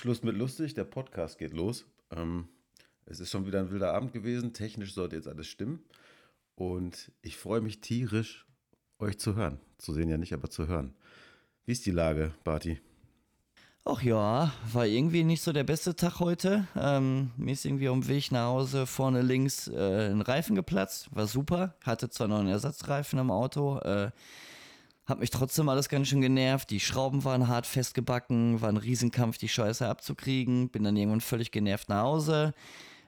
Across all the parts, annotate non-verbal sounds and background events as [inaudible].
Schluss mit lustig, der Podcast geht los. Ähm, es ist schon wieder ein wilder Abend gewesen. Technisch sollte jetzt alles stimmen. Und ich freue mich tierisch, euch zu hören. Zu sehen ja nicht, aber zu hören. Wie ist die Lage, Barty? Ach ja, war irgendwie nicht so der beste Tag heute. Ähm, mir ist irgendwie um Weg nach Hause vorne links äh, ein Reifen geplatzt. War super. Hatte zwar noch einen Ersatzreifen im Auto. Äh, hat mich trotzdem alles ganz schön genervt. Die Schrauben waren hart festgebacken. War ein Riesenkampf, die Scheiße abzukriegen. Bin dann irgendwann völlig genervt nach Hause.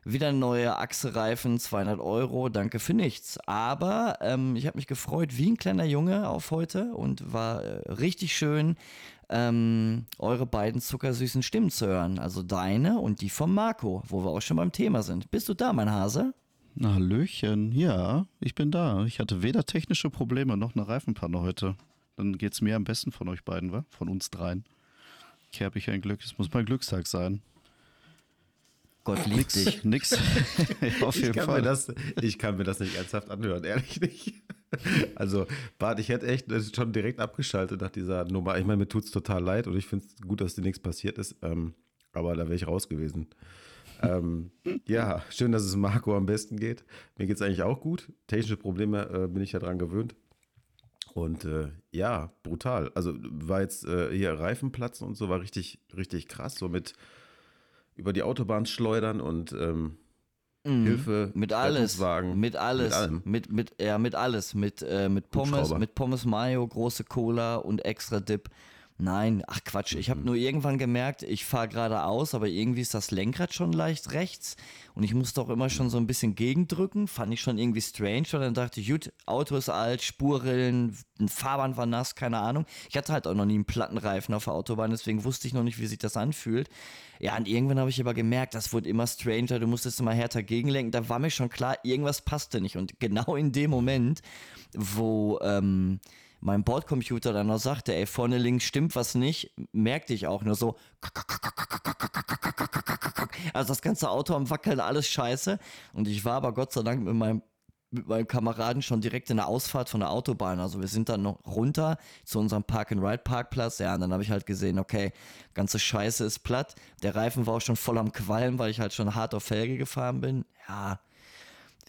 Wieder neue Achse-Reifen, 200 Euro, danke für nichts. Aber ähm, ich habe mich gefreut wie ein kleiner Junge auf heute und war äh, richtig schön, ähm, eure beiden zuckersüßen Stimmen zu hören. Also deine und die von Marco, wo wir auch schon beim Thema sind. Bist du da, mein Hase? Hallöchen, ja, ich bin da. Ich hatte weder technische Probleme noch eine Reifenpanne heute. Dann geht's mir am besten von euch beiden, wa? Von uns dreien. Ich habe ich ein Glück. Es muss mein Glückstag sein. Gott liebt nix, dich. [laughs] Nix. ja, auf jeden ich Fall. Das, ich kann mir das nicht ernsthaft anhören, ehrlich nicht. Also, Bart, ich hätte echt schon direkt abgeschaltet nach dieser Nummer. Ich meine, mir tut es total leid und ich finde es gut, dass dir nichts passiert ist. Ähm, aber da wäre ich raus gewesen. ähm, ja, schön, dass es Marco am besten geht. Mir geht es eigentlich auch gut. Technische Probleme äh, bin ich ja dran gewöhnt. Und äh, ja, brutal. Also war jetzt äh, hier Reifenplatz und so, war richtig, richtig krass. So mit über die Autobahn schleudern und ähm, mhm. Hilfe, mit alles, mit alles, mit allem. mit mit ja mit alles, mit äh, mit Pommes, mit Pommes Mayo, große Cola und extra Dip. Nein, ach Quatsch, ich habe mhm. nur irgendwann gemerkt, ich fahre geradeaus, aber irgendwie ist das Lenkrad schon leicht rechts und ich musste auch immer schon so ein bisschen gegendrücken, fand ich schon irgendwie strange, weil dann dachte ich, gut, Auto ist alt, Spurrillen, ein Fahrband war nass, keine Ahnung. Ich hatte halt auch noch nie einen Plattenreifen auf der Autobahn, deswegen wusste ich noch nicht, wie sich das anfühlt. Ja, und irgendwann habe ich aber gemerkt, das wurde immer stranger, du musstest immer härter gegenlenken, da war mir schon klar, irgendwas passte nicht und genau in dem Moment, wo ähm, mein Bordcomputer dann noch sagte, ey, vorne links stimmt was nicht, merkte ich auch nur so. Also das ganze Auto am Wackeln, alles scheiße. Und ich war aber Gott sei Dank mit meinem mit meinem Kameraden schon direkt in der Ausfahrt von der Autobahn. Also wir sind dann noch runter zu unserem Park-and-Ride-Parkplatz. Ja, und dann habe ich halt gesehen, okay, ganze Scheiße ist platt. Der Reifen war auch schon voll am Qualm, weil ich halt schon hart auf Felge gefahren bin. Ja,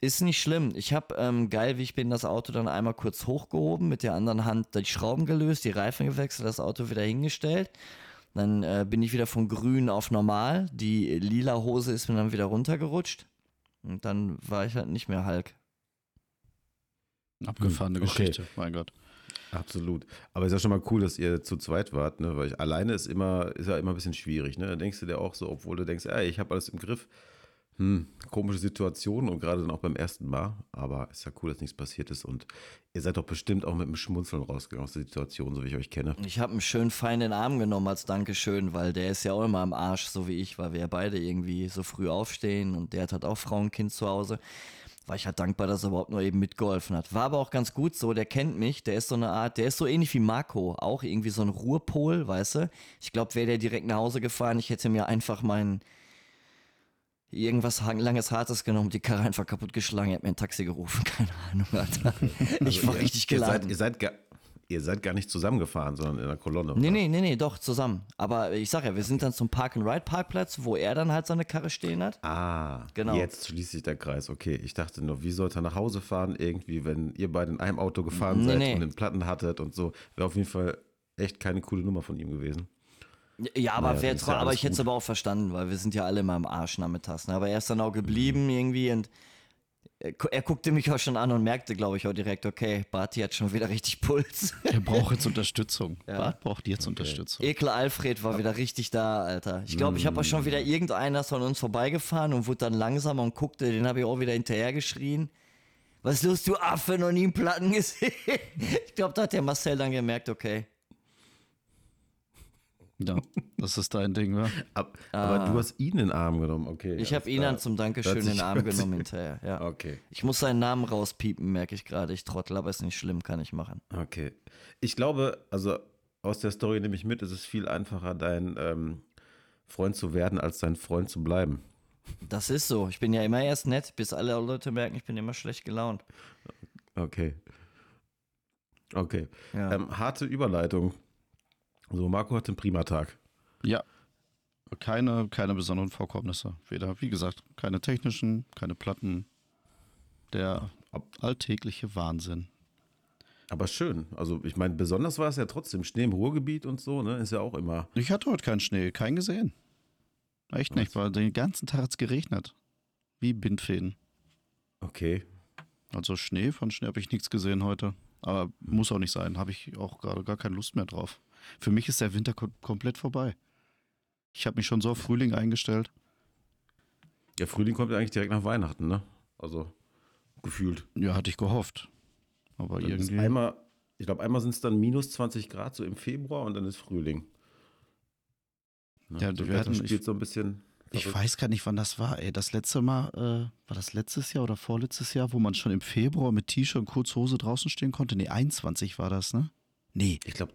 ist nicht schlimm. Ich habe, ähm, geil wie ich bin, das Auto dann einmal kurz hochgehoben, mit der anderen Hand die Schrauben gelöst, die Reifen gewechselt, das Auto wieder hingestellt. Dann äh, bin ich wieder von grün auf normal. Die lila Hose ist mir dann wieder runtergerutscht. Und dann war ich halt nicht mehr Hulk. Abgefahrene hm, okay. Geschichte, mein Gott. Absolut. Aber ist ja schon mal cool, dass ihr zu zweit wart, ne? Weil ich, alleine ist immer, ist ja immer ein bisschen schwierig, ne? Da denkst du dir auch so, obwohl du denkst, ey, ich habe alles im Griff, hm, komische Situation und gerade dann auch beim ersten Mal. Aber ist ja cool, dass nichts passiert ist. Und ihr seid doch bestimmt auch mit einem Schmunzeln rausgegangen aus der Situation, so wie ich euch kenne. Ich habe einen schön feinen Arm genommen als Dankeschön, weil der ist ja auch immer am Arsch, so wie ich, weil wir ja beide irgendwie so früh aufstehen und der hat halt auch Frau und Kind zu Hause. War ich halt dankbar, dass er überhaupt nur eben mitgeholfen hat. War aber auch ganz gut so, der kennt mich, der ist so eine Art, der ist so ähnlich wie Marco, auch irgendwie so ein Ruhepol, weißt du? Ich glaube, wäre der direkt nach Hause gefahren, ich hätte mir einfach meinen irgendwas langes Hartes genommen, die Karre einfach kaputt geschlagen, er hat mir ein Taxi gerufen, [laughs] keine Ahnung, Alter. [laughs] Ich also war ihr, richtig geladen. Ihr seid, ihr seid, ihr seid gar nicht zusammengefahren, sondern in einer Kolonne. Nee, nee, nee, nee, doch, zusammen. Aber ich sag ja, wir sind dann zum Park-and-Ride-Parkplatz, wo er dann halt seine Karre stehen hat. Ah, genau. Jetzt schließt sich der Kreis. Okay, ich dachte nur, wie sollte er nach Hause fahren, irgendwie, wenn ihr beide in einem Auto gefahren nee, seid nee. und den Platten hattet und so. Wäre auf jeden Fall echt keine coole Nummer von ihm gewesen. Ja, aber, naja, ja aber ich hätte es aber auch verstanden, weil wir sind ja alle mal im Arsch nachmittags. Ne? Aber er ist dann auch geblieben irgendwie und er, er guckte mich auch schon an und merkte, glaube ich, auch direkt, okay, Barty hat schon wieder richtig Puls. Er braucht jetzt [laughs] Unterstützung. Ja. Bart braucht jetzt okay. Unterstützung. Ekel Alfred war wieder richtig da, Alter. Ich glaube, ich habe auch schon wieder mm. irgendeiner von uns vorbeigefahren und wurde dann langsamer und guckte, den habe ich auch wieder hinterher geschrien. Was ist los, du Affe, noch nie einen Platten gesehen? [laughs] ich glaube, da hat der Marcel dann gemerkt, okay, ja, das ist dein Ding, wa? Ab, aber ah. du hast ihn in den Arm genommen, okay. Ich habe ihn dann zum Dankeschön in den Arm genommen hinterher, ja. Okay. Ich muss seinen Namen rauspiepen, merke ich gerade. Ich trottel, aber ist nicht schlimm, kann ich machen. Okay. Ich glaube, also aus der Story nehme ich mit, es ist viel einfacher, dein ähm, Freund zu werden, als dein Freund zu bleiben. Das ist so. Ich bin ja immer erst nett, bis alle Leute merken, ich bin immer schlecht gelaunt. Okay. Okay. Ja. Ähm, harte Überleitung. So, Marco hat einen prima Tag. Ja. keine, keine besonderen Vorkommnisse. Weder, wie gesagt, keine technischen, keine Platten. Der alltägliche Wahnsinn. Aber schön. Also ich meine, besonders war es ja trotzdem Schnee im Ruhrgebiet und so, ne? Ist ja auch immer. Ich hatte heute keinen Schnee, keinen gesehen. Echt nicht, weil den ganzen Tag hat es geregnet. Wie Bindfäden. Okay. Also Schnee, von Schnee habe ich nichts gesehen heute. Aber muss auch nicht sein. Habe ich auch gerade gar keine Lust mehr drauf. Für mich ist der Winter kom komplett vorbei. Ich habe mich schon so auf Frühling eingestellt. Ja, Frühling kommt ja eigentlich direkt nach Weihnachten, ne? Also gefühlt. Ja, hatte ich gehofft. Aber dann irgendwie. Einmal, ich glaube, einmal sind es dann minus 20 Grad so im Februar und dann ist Frühling. Ne? Ja, so wir hatten, spielt ich, so ein bisschen. Ich weiß gar nicht, wann das war. Ey, das letzte Mal, äh, war das letztes Jahr oder vorletztes Jahr, wo man schon im Februar mit T-Shirt und Kurzhose draußen stehen konnte? Nee, 21 war das, ne? Nee. Ich glaube,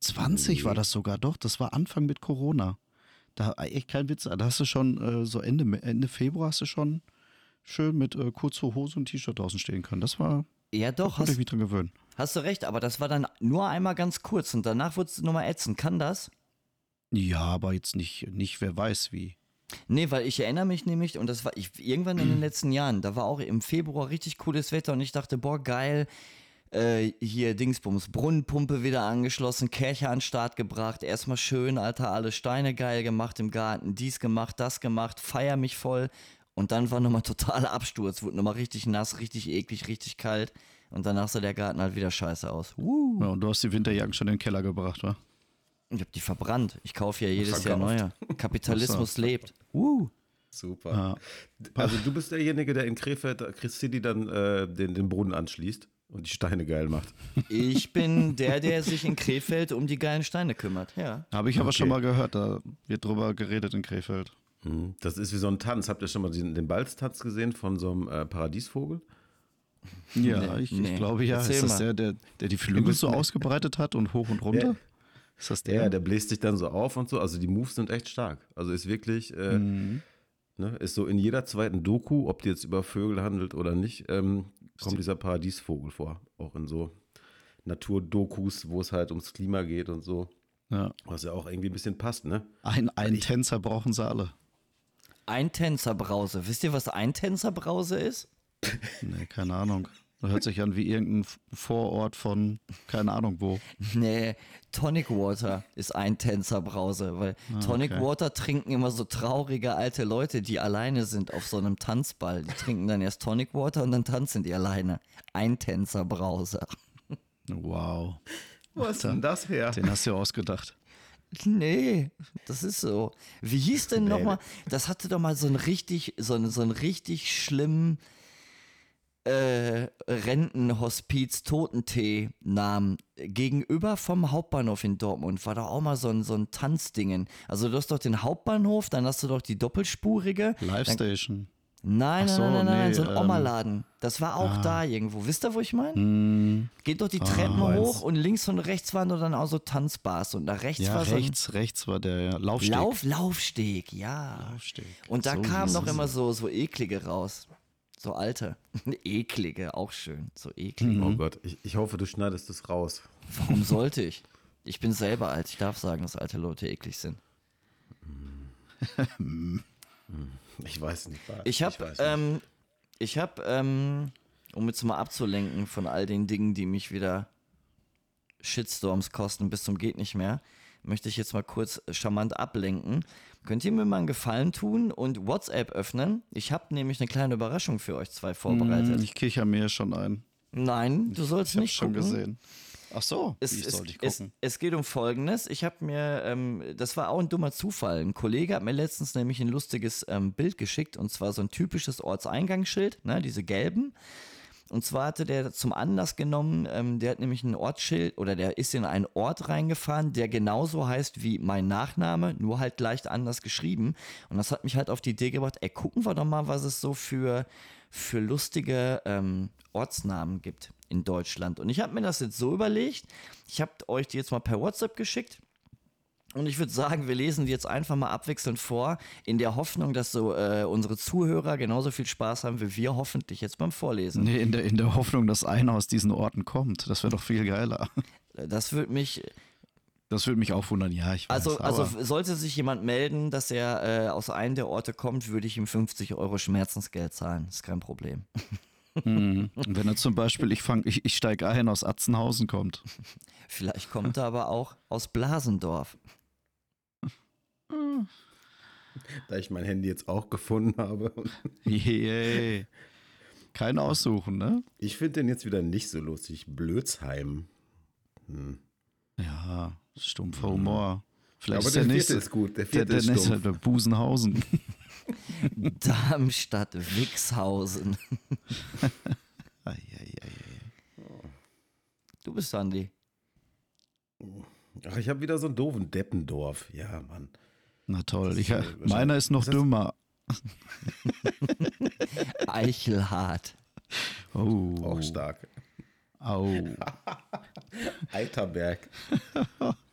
20 nee. war das sogar, doch. Das war Anfang mit Corona. Da, echt kein Witz. Da hast du schon, äh, so Ende, Ende Februar hast du schon schön mit äh, kurzer Hose und T-Shirt draußen stehen können. Das war. Ja, doch. Hast, ich mich dran gewöhnen. Hast du recht, aber das war dann nur einmal ganz kurz und danach wurde es nochmal ätzend. Kann das? Ja, aber jetzt nicht, nicht wer weiß wie. Nee, weil ich erinnere mich nämlich, und das war ich, irgendwann in den [clears throat] letzten Jahren, da war auch im Februar richtig cooles Wetter und ich dachte, boah, geil, äh, hier Dingsbums, Brunnenpumpe wieder angeschlossen, Kirche an den Start gebracht, erstmal schön, Alter, alle Steine geil gemacht im Garten, dies gemacht, das gemacht, feier mich voll und dann war nochmal [laughs] totaler Absturz, wurde nochmal richtig nass, richtig eklig, richtig kalt und danach sah der Garten halt wieder scheiße aus. Uh. Ja, und du hast die Winterjacken schon in den Keller gebracht, wa? Ich habe die verbrannt. Ich kaufe ja jedes Jahr neue. Kapitalismus [laughs] lebt. Uh. Super. Ja. Also du bist derjenige, der in Krefeld City dann äh, den, den Brunnen anschließt und die Steine geil macht. Ich bin der, der sich in Krefeld um die geilen Steine kümmert. Ja. Habe ich aber okay. schon mal gehört. Da wird drüber geredet in Krefeld. Hm, das ist wie so ein Tanz. Habt ihr schon mal den, den Balztanz gesehen von so einem äh, Paradiesvogel? Ja, nee, ich, nee. ich, glaube ja. Erzähl ist das der, der, der die Flügel so ausgebreitet hat und hoch und runter? Ja. Ist das der? Ja, der bläst sich dann so auf und so. Also die Moves sind echt stark. Also ist wirklich, äh, mhm. Ne, ist so in jeder zweiten Doku, ob die jetzt über Vögel handelt oder nicht, ähm, kommt dieser Paradiesvogel vor. Auch in so Naturdokus, wo es halt ums Klima geht und so. Ja. Was ja auch irgendwie ein bisschen passt, ne? Ein, ein ich, Tänzer brauchen sie alle. Ein Tänzerbrause. Wisst ihr, was ein Tänzerbrause ist? nee, keine Ahnung. Das hört sich an wie irgendein Vorort von keine Ahnung wo. Nee, Tonic Water ist ein Tänzerbrause, weil ah, Tonic okay. Water trinken immer so traurige alte Leute, die alleine sind auf so einem Tanzball. Die trinken dann erst Tonic Water und dann tanzen die alleine. Ein Tänzerbrause. Wow. Wo ist denn das her? Den hast du ausgedacht. Nee, das ist so. Wie hieß denn nochmal? Das hatte doch mal so einen richtig, so einen, so einen richtig schlimmen äh, Rentenhospiz Totentee-Namen gegenüber vom Hauptbahnhof in Dortmund war da auch mal so ein, so ein Tanzdingen. Also du hast doch den Hauptbahnhof, dann hast du doch die doppelspurige. Live Station. Nein, so, nein, nein, nein, nee, so ein ähm, Oma-Laden. Das war auch ah. da irgendwo. Wisst ihr, wo ich meine? Mm. Geht doch die Treppen ah, hoch und links und rechts waren dann auch so Tanzbars und da rechts ja, war so rechts, rechts war der Laufsteg. Lauf, Laufsteg, ja. Laufsteg. Und da so kamen noch immer so, so eklige raus. So alte. [laughs] eklige, auch schön. So eklige. Mhm. Oh Gott, ich, ich hoffe, du schneidest das raus. Warum [laughs] sollte ich? Ich bin selber alt. Ich darf sagen, dass alte Leute eklig sind. ich weiß nicht. Was. Ich habe, ähm, ich habe, ähm, um jetzt mal abzulenken von all den Dingen, die mich wieder Shitstorms kosten bis zum geht nicht mehr, möchte ich jetzt mal kurz charmant ablenken Könnt ihr mir mal einen Gefallen tun und WhatsApp öffnen? Ich habe nämlich eine kleine Überraschung für euch zwei vorbereitet. Hm, ich kicher mir schon ein. Nein, du sollst ich nicht schon gucken. gesehen. Ach so, es, es, es, es, geht um Folgendes. Ich habe mir, ähm, das war auch ein dummer Zufall. Ein Kollege hat mir letztens nämlich ein lustiges ähm, Bild geschickt und zwar so ein typisches Ortseingangsschild, ne, diese gelben. Und zwar hatte der zum Anlass genommen, ähm, der hat nämlich ein Ortsschild oder der ist in einen Ort reingefahren, der genauso heißt wie mein Nachname, nur halt leicht anders geschrieben. Und das hat mich halt auf die Idee gebracht, ey, gucken wir doch mal, was es so für, für lustige ähm, Ortsnamen gibt in Deutschland. Und ich habe mir das jetzt so überlegt, ich habe euch die jetzt mal per WhatsApp geschickt. Und ich würde sagen, wir lesen die jetzt einfach mal abwechselnd vor, in der Hoffnung, dass so äh, unsere Zuhörer genauso viel Spaß haben wie wir hoffentlich jetzt beim Vorlesen. Nee, in der, in der Hoffnung, dass einer aus diesen Orten kommt. Das wäre doch viel geiler. Das würde mich. Das würde mich auch wundern, ja. Ich weiß, also, also sollte sich jemand melden, dass er äh, aus einem der Orte kommt, würde ich ihm 50 Euro Schmerzensgeld zahlen. Das ist kein Problem. [laughs] Und wenn er zum Beispiel, ich, ich, ich steige ein, aus Atzenhausen kommt. Vielleicht kommt er aber auch aus Blasendorf. [laughs] Da ich mein Handy jetzt auch gefunden habe. [laughs] Yay. Kein Aussuchen, ne? Ich finde den jetzt wieder nicht so lustig. Blödsheim. Hm. Ja, stumpfer Humor. Vielleicht aber der, der nächste ist gut. Der vierte der, der ist stumpf. Halt Busenhausen. [laughs] Darmstadt, Wixhausen. du bist Sandy. Ach, ich habe wieder so einen doofen Deppendorf. Ja, Mann. Na toll. Ich, meiner ist noch dümmer. [laughs] Eichelhart. Oh. Auch stark. Au. [laughs] Eiterberg.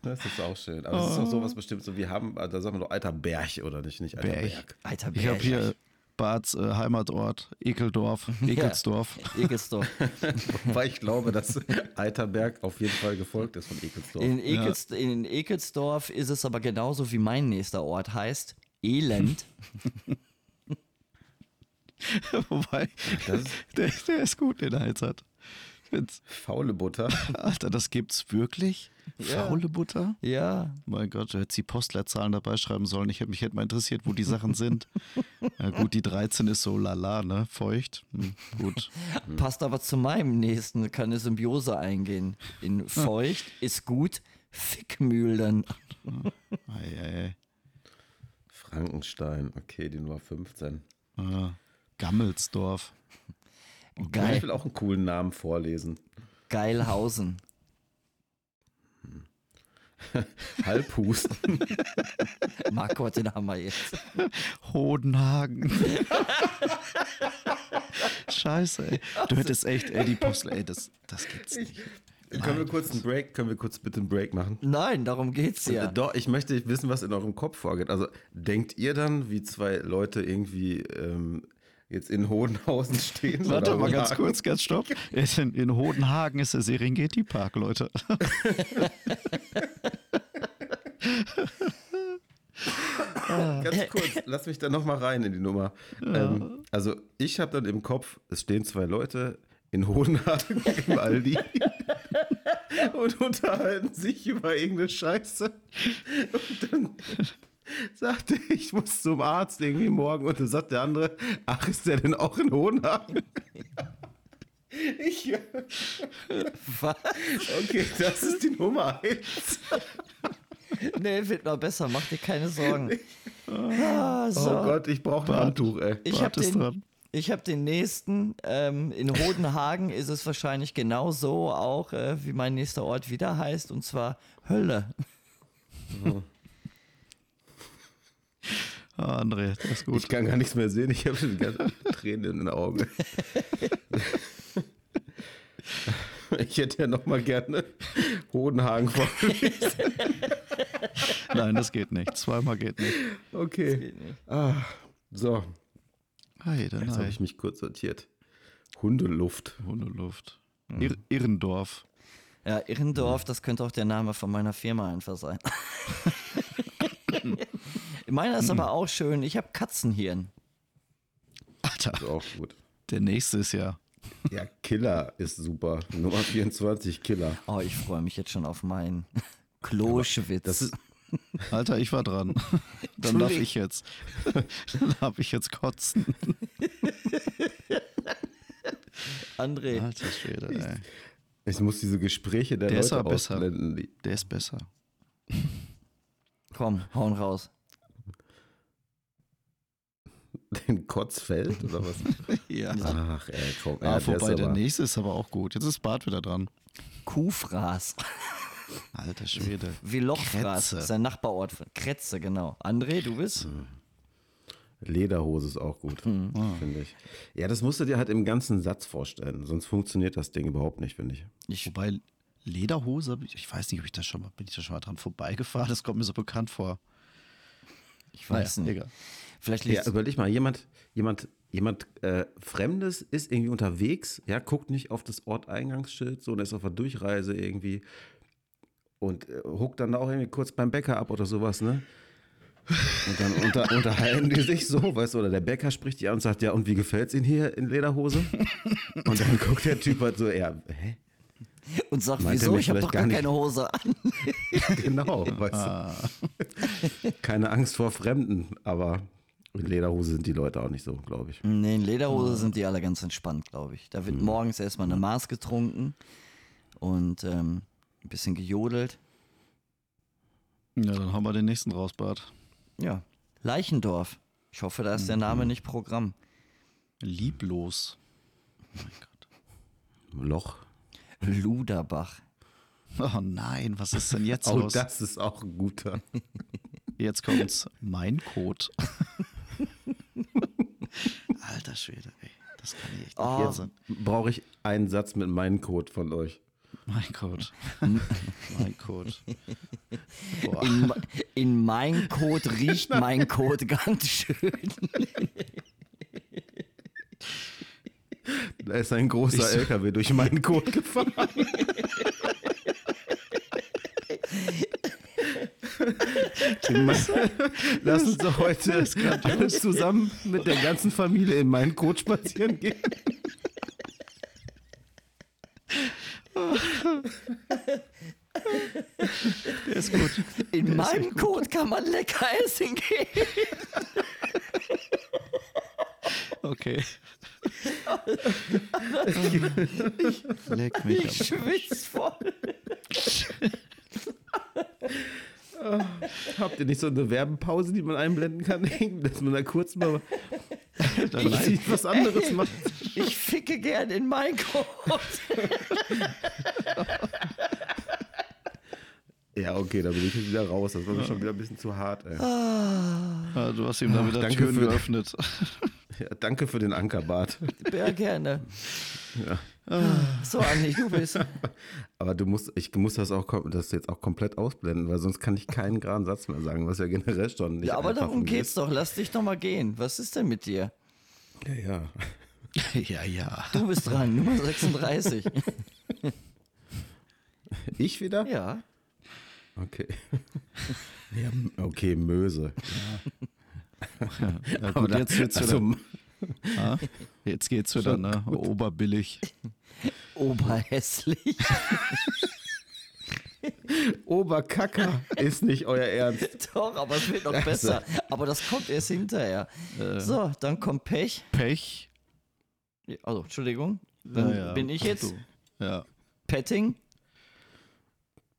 Das ist auch schön. Aber das ist doch sowas bestimmt so, wir haben, da sagen wir doch Eiterberg oder nicht, nicht Eiterberg. Eiterberg. Ich habe hier Barts äh, Heimatort, Ekeldorf, Ekelsdorf. [laughs] Ja, Ekelsdorf. [laughs] Weil ich glaube, dass Eiterberg auf jeden Fall gefolgt ist von Ekelsdorf. In, Ekels, ja. in Ekelsdorf ist es aber genauso wie mein nächster Ort heißt, Elend. [laughs] Wobei, der, der, ist gut, den er jetzt hat. Faule Butter. Alter, das gibt's wirklich? Ja. Faule Butter? Ja. Mein Gott, du hättest die Postleitzahlen dabei schreiben sollen. Ich hätte mich hätte mal interessiert, wo die Sachen sind. [laughs] ja, gut, die 13 ist so lala, ne? Feucht. Hm, gut. [laughs] Passt aber zu meinem nächsten, kann eine Symbiose eingehen. In [laughs] feucht ist gut, Fickmühlen. ei, ei, ei. Frankenstein, okay, die Nummer 15. Ah, Gammelsdorf. Geil. Ich will auch einen coolen Namen vorlesen. Geilhausen. [laughs] Halbhusten. [laughs] Marco, den haben wir jetzt. Hodenhagen. Scheiße, ey. Du hättest echt, ey, die Postel, ey, das, das gibt's nicht. Ich, können wir kurz einen Break, können wir kurz bitte einen Break machen? Nein, darum geht's ja. Doch, ich möchte wissen, was in eurem Kopf vorgeht. Also denkt ihr dann, wie zwei Leute irgendwie ähm, jetzt in Hohenhausen stehen. Warte mal ganz kurz, ganz stopp. [laughs] In, in Hodenhagen ist der Serengeti-Park, Leute. [laughs] ganz kurz, lass mich da nochmal rein in die Nummer. Ja. Ähm, also ich habe dann im Kopf, es stehen zwei Leute in Hodenhagen [laughs] im Aldi und unterhalten sich über irgendeine Scheiße. Und dann [laughs] sagte, ich muss zum Arzt irgendwie morgen. Und dann sagt der andere, ach, ist der denn auch in Hohenhagen? Ich. Was? Okay, das ist die Nummer 1. [laughs] nee, wird noch besser, mach dir keine Sorgen. [laughs] Ah, so. Oh Gott, ich brauche ein Handtuch, ey. Ich habe den, hab den nächsten. Ähm, in Hodenhagen ist es wahrscheinlich genauso auch, äh, wie mein nächster Ort wieder heißt, und zwar Hölle. Oh. André, das ist gut. Ich kann gar nichts mehr sehen. Ich habe schon die ganze [laughs] Tränen in den Augen. [laughs] Ich hätte ja noch mal gerne Hodenhagen vorgelesen. Nein, das geht nicht. Zweimal geht nicht. Okay. Geht nicht. Ah, so. Hey, dann Jetzt habe ich mich kurz sortiert. Hundeluft. Hundeluft. Mhm. Ir Irrendorf. Ja, Irrendorf, das könnte auch der Name von meiner Firma einfach sein. [laughs] Meiner ist aber [clears throat] auch schön. Ich habe Katzenhirn. Alter. Ist auch gut. Der nächste ist ja. Ja, Killer ist super. Nummer 24, Killer. Oh, ich freue mich jetzt schon auf meinen [laughs] Kloschwitz. Das ist, Alter, ich war dran. [laughs] Dann darf ich jetzt. [laughs] Dann darf ich jetzt kotzen. André. Alter Schwede, ey. Ich muss diese Gespräche der, der Leute ist besser. Der ist besser. Komm, hauen raus. Den Kotzfeld oder was? [laughs] ja. Ach, ey, komm. Ah, vorbei, der, der nächste ist aber auch gut. Jetzt ist Bart wieder dran. Kuhfraß. Alter Schwede. Wie Lochfraß, sein Nachbarort. Kretze, genau. André, du bist? Hm. Lederhose ist auch gut, mhm. finde ich. Ja, das musst du dir halt im ganzen Satz vorstellen. Sonst funktioniert das Ding überhaupt nicht, finde ich. ich. Wobei Lederhose, ich weiß nicht, ob ich das schon mal, bin ich da schon mal dran vorbeigefahren. Das kommt mir so bekannt vor. Ich weiß naja, nicht. Egal. Vielleicht ja, überleg mal, jemand, jemand, jemand äh, Fremdes ist irgendwie unterwegs, ja, guckt nicht auf das Orteingangsschild, so, und ist auf der Durchreise irgendwie und äh, huckt dann auch irgendwie kurz beim Bäcker ab oder sowas, ne? Und dann unter, [laughs] unterhalten die sich so, weißt du, oder der Bäcker spricht die an und sagt, ja, und wie gefällt's Ihnen hier in Lederhose? Und dann guckt der Typ halt so, ja, hä? Und sagt, Meint wieso, ich habe doch gar, gar keine Hose an. [laughs] genau, [laughs] weißt ah. du. Keine Angst vor Fremden, aber in Lederhose sind die Leute auch nicht so, glaube ich. Nee, in Lederhose sind die alle ganz entspannt, glaube ich. Da wird mhm. morgens erstmal eine Maß getrunken und ähm, ein bisschen gejodelt. Ja, dann haben wir den nächsten raus, Bart. Ja, Leichendorf. Ich hoffe, da ist mhm. der Name nicht Programm. Lieblos. Oh mein Gott. Loch. Luderbach. Oh nein, was ist denn jetzt [laughs] oh, los? Oh, das ist auch ein guter. Jetzt kommt's. Mein Code. [laughs] Alter Schwede, ey. Das kann ich echt nicht oh, sein. Brauche ich einen Satz mit meinem Code von euch. Mein Code. [laughs] mein Code. In, in, mein Code riecht mein Code ganz schön. Da ist ein großer so. LKW durch meinen Code [laughs] gefahren. Lass uns doch heute zusammen mit der ganzen Familie in meinen Code spazieren gehen. Der ist gut. In Der meinem Code kann man lecker essen gehen. Okay. [laughs] Leck mich ich schwitz voll. Oh, [laughs] habt ihr nicht so eine Werbepause, die man einblenden kann, [laughs] dass man da kurz mal ich, was anderes macht? Ich ficke gern in Minecraft. ja, okay, da bin ich jetzt wieder raus. Das war mir schon wieder ein bisschen zu hart. Ey. Ah, du hast ihm da wieder Danke Türen für, geöffnet. Ja, danke für den Ankerbart. Ja, gerne. Ja. So, Andi, du bist. [laughs] Aber du musst, ich muss das auch das jetzt auch komplett ausblenden, weil sonst kann ich keinen geraden Satz mehr sagen, was ja generell schon nicht Ja, aber darum geht's ist. doch. Lass dich doch mal gehen. Was ist denn mit dir? Ja, ja. [laughs] ja, ja. Du bist dran, Nummer 36. [laughs] ich wieder? Ja. Okay. Ja, okay, Möse. Ja. Ja gut, jetzt wird's also, wieder. [laughs] Ah, jetzt geht's wieder, ne? Oberbillig. [laughs] Oberhässlich. [laughs] Oberkacker ist nicht euer Ernst. Doch, aber es wird noch also. besser. Aber das kommt erst hinterher. Äh, so, dann kommt Pech. Pech. Also, Entschuldigung. Dann ja, bin ich jetzt. Ja. Petting.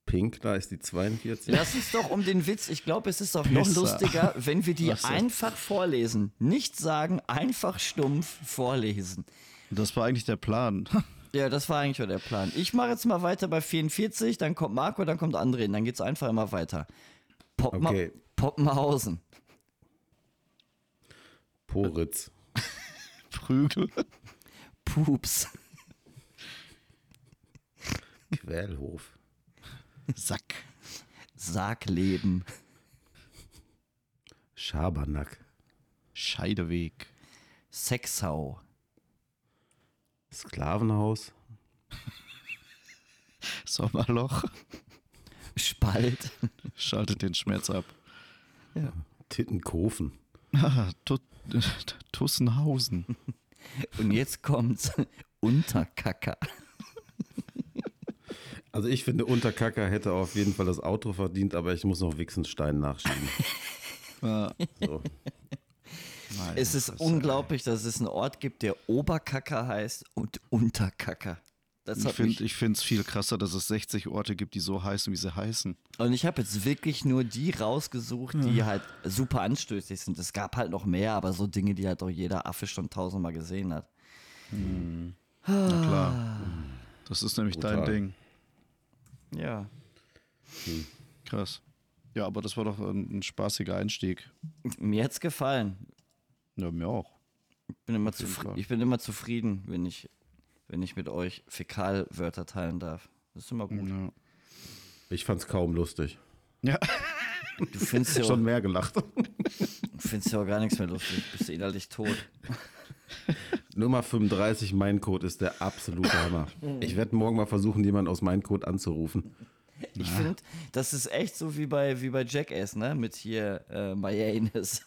Pink, da ist die 42. Lass uns doch um den Witz, ich glaube, es ist doch noch lustiger, wenn wir die einfach vorlesen. Nicht sagen, einfach stumpf vorlesen. Das war eigentlich der Plan. [laughs] Ja, das war eigentlich der Plan. Ich mache jetzt mal weiter bei 44, dann kommt Marco, dann kommt André. Und dann geht es einfach immer weiter. Poppma okay. Poppenhausen. Poritz. [laughs] Prügel. Pups. Quellhof. [laughs] Sack. Sargleben. Schabernack. Scheideweg. Sexhau. Sklavenhaus. [laughs] Sommerloch. Spalt. [laughs] Schaltet den Schmerz ab. Ja. Tittenkofen. Ah, Tussenhausen. Und jetzt kommt's. Unterkacker. Also ich finde, Unterkacker hätte auf jeden Fall das Auto verdient, aber ich muss noch Wichsenstein nachschieben. [laughs] ja. so. Nein, es ist unglaublich, dass es einen Ort gibt, der Oberkacker heißt und Unterkacker. Das ich finde es viel krasser, dass es 60 Orte gibt, die so heißen, wie sie heißen. Und ich habe jetzt wirklich nur die rausgesucht, die ja. halt super anstößig sind. Es gab halt noch mehr, aber so Dinge, die halt auch jeder Affe schon tausendmal gesehen hat. Hm. Na klar. Das ist nämlich Brutal. dein Ding. Ja. Hm. Krass. Ja, aber das war doch ein, ein spaßiger Einstieg. Mir hat's gefallen. Ja, mir auch. Ich bin immer, ich bin immer zufrieden, wenn ich, wenn ich mit euch Fäkalwörter teilen darf. Das ist immer gut. Ja. Ich fand's kaum lustig. Ja. Du findest ja [laughs] schon mehr gelacht. Du findest ja auch gar nichts mehr lustig. Du bist innerlich tot. [laughs] Nummer 35, mein Code ist der absolute Hammer. Ich werde morgen mal versuchen, jemanden aus meinem Code anzurufen. Ich finde, das ist echt so wie bei, wie bei Jackass, ne? Mit hier äh, Mayanis.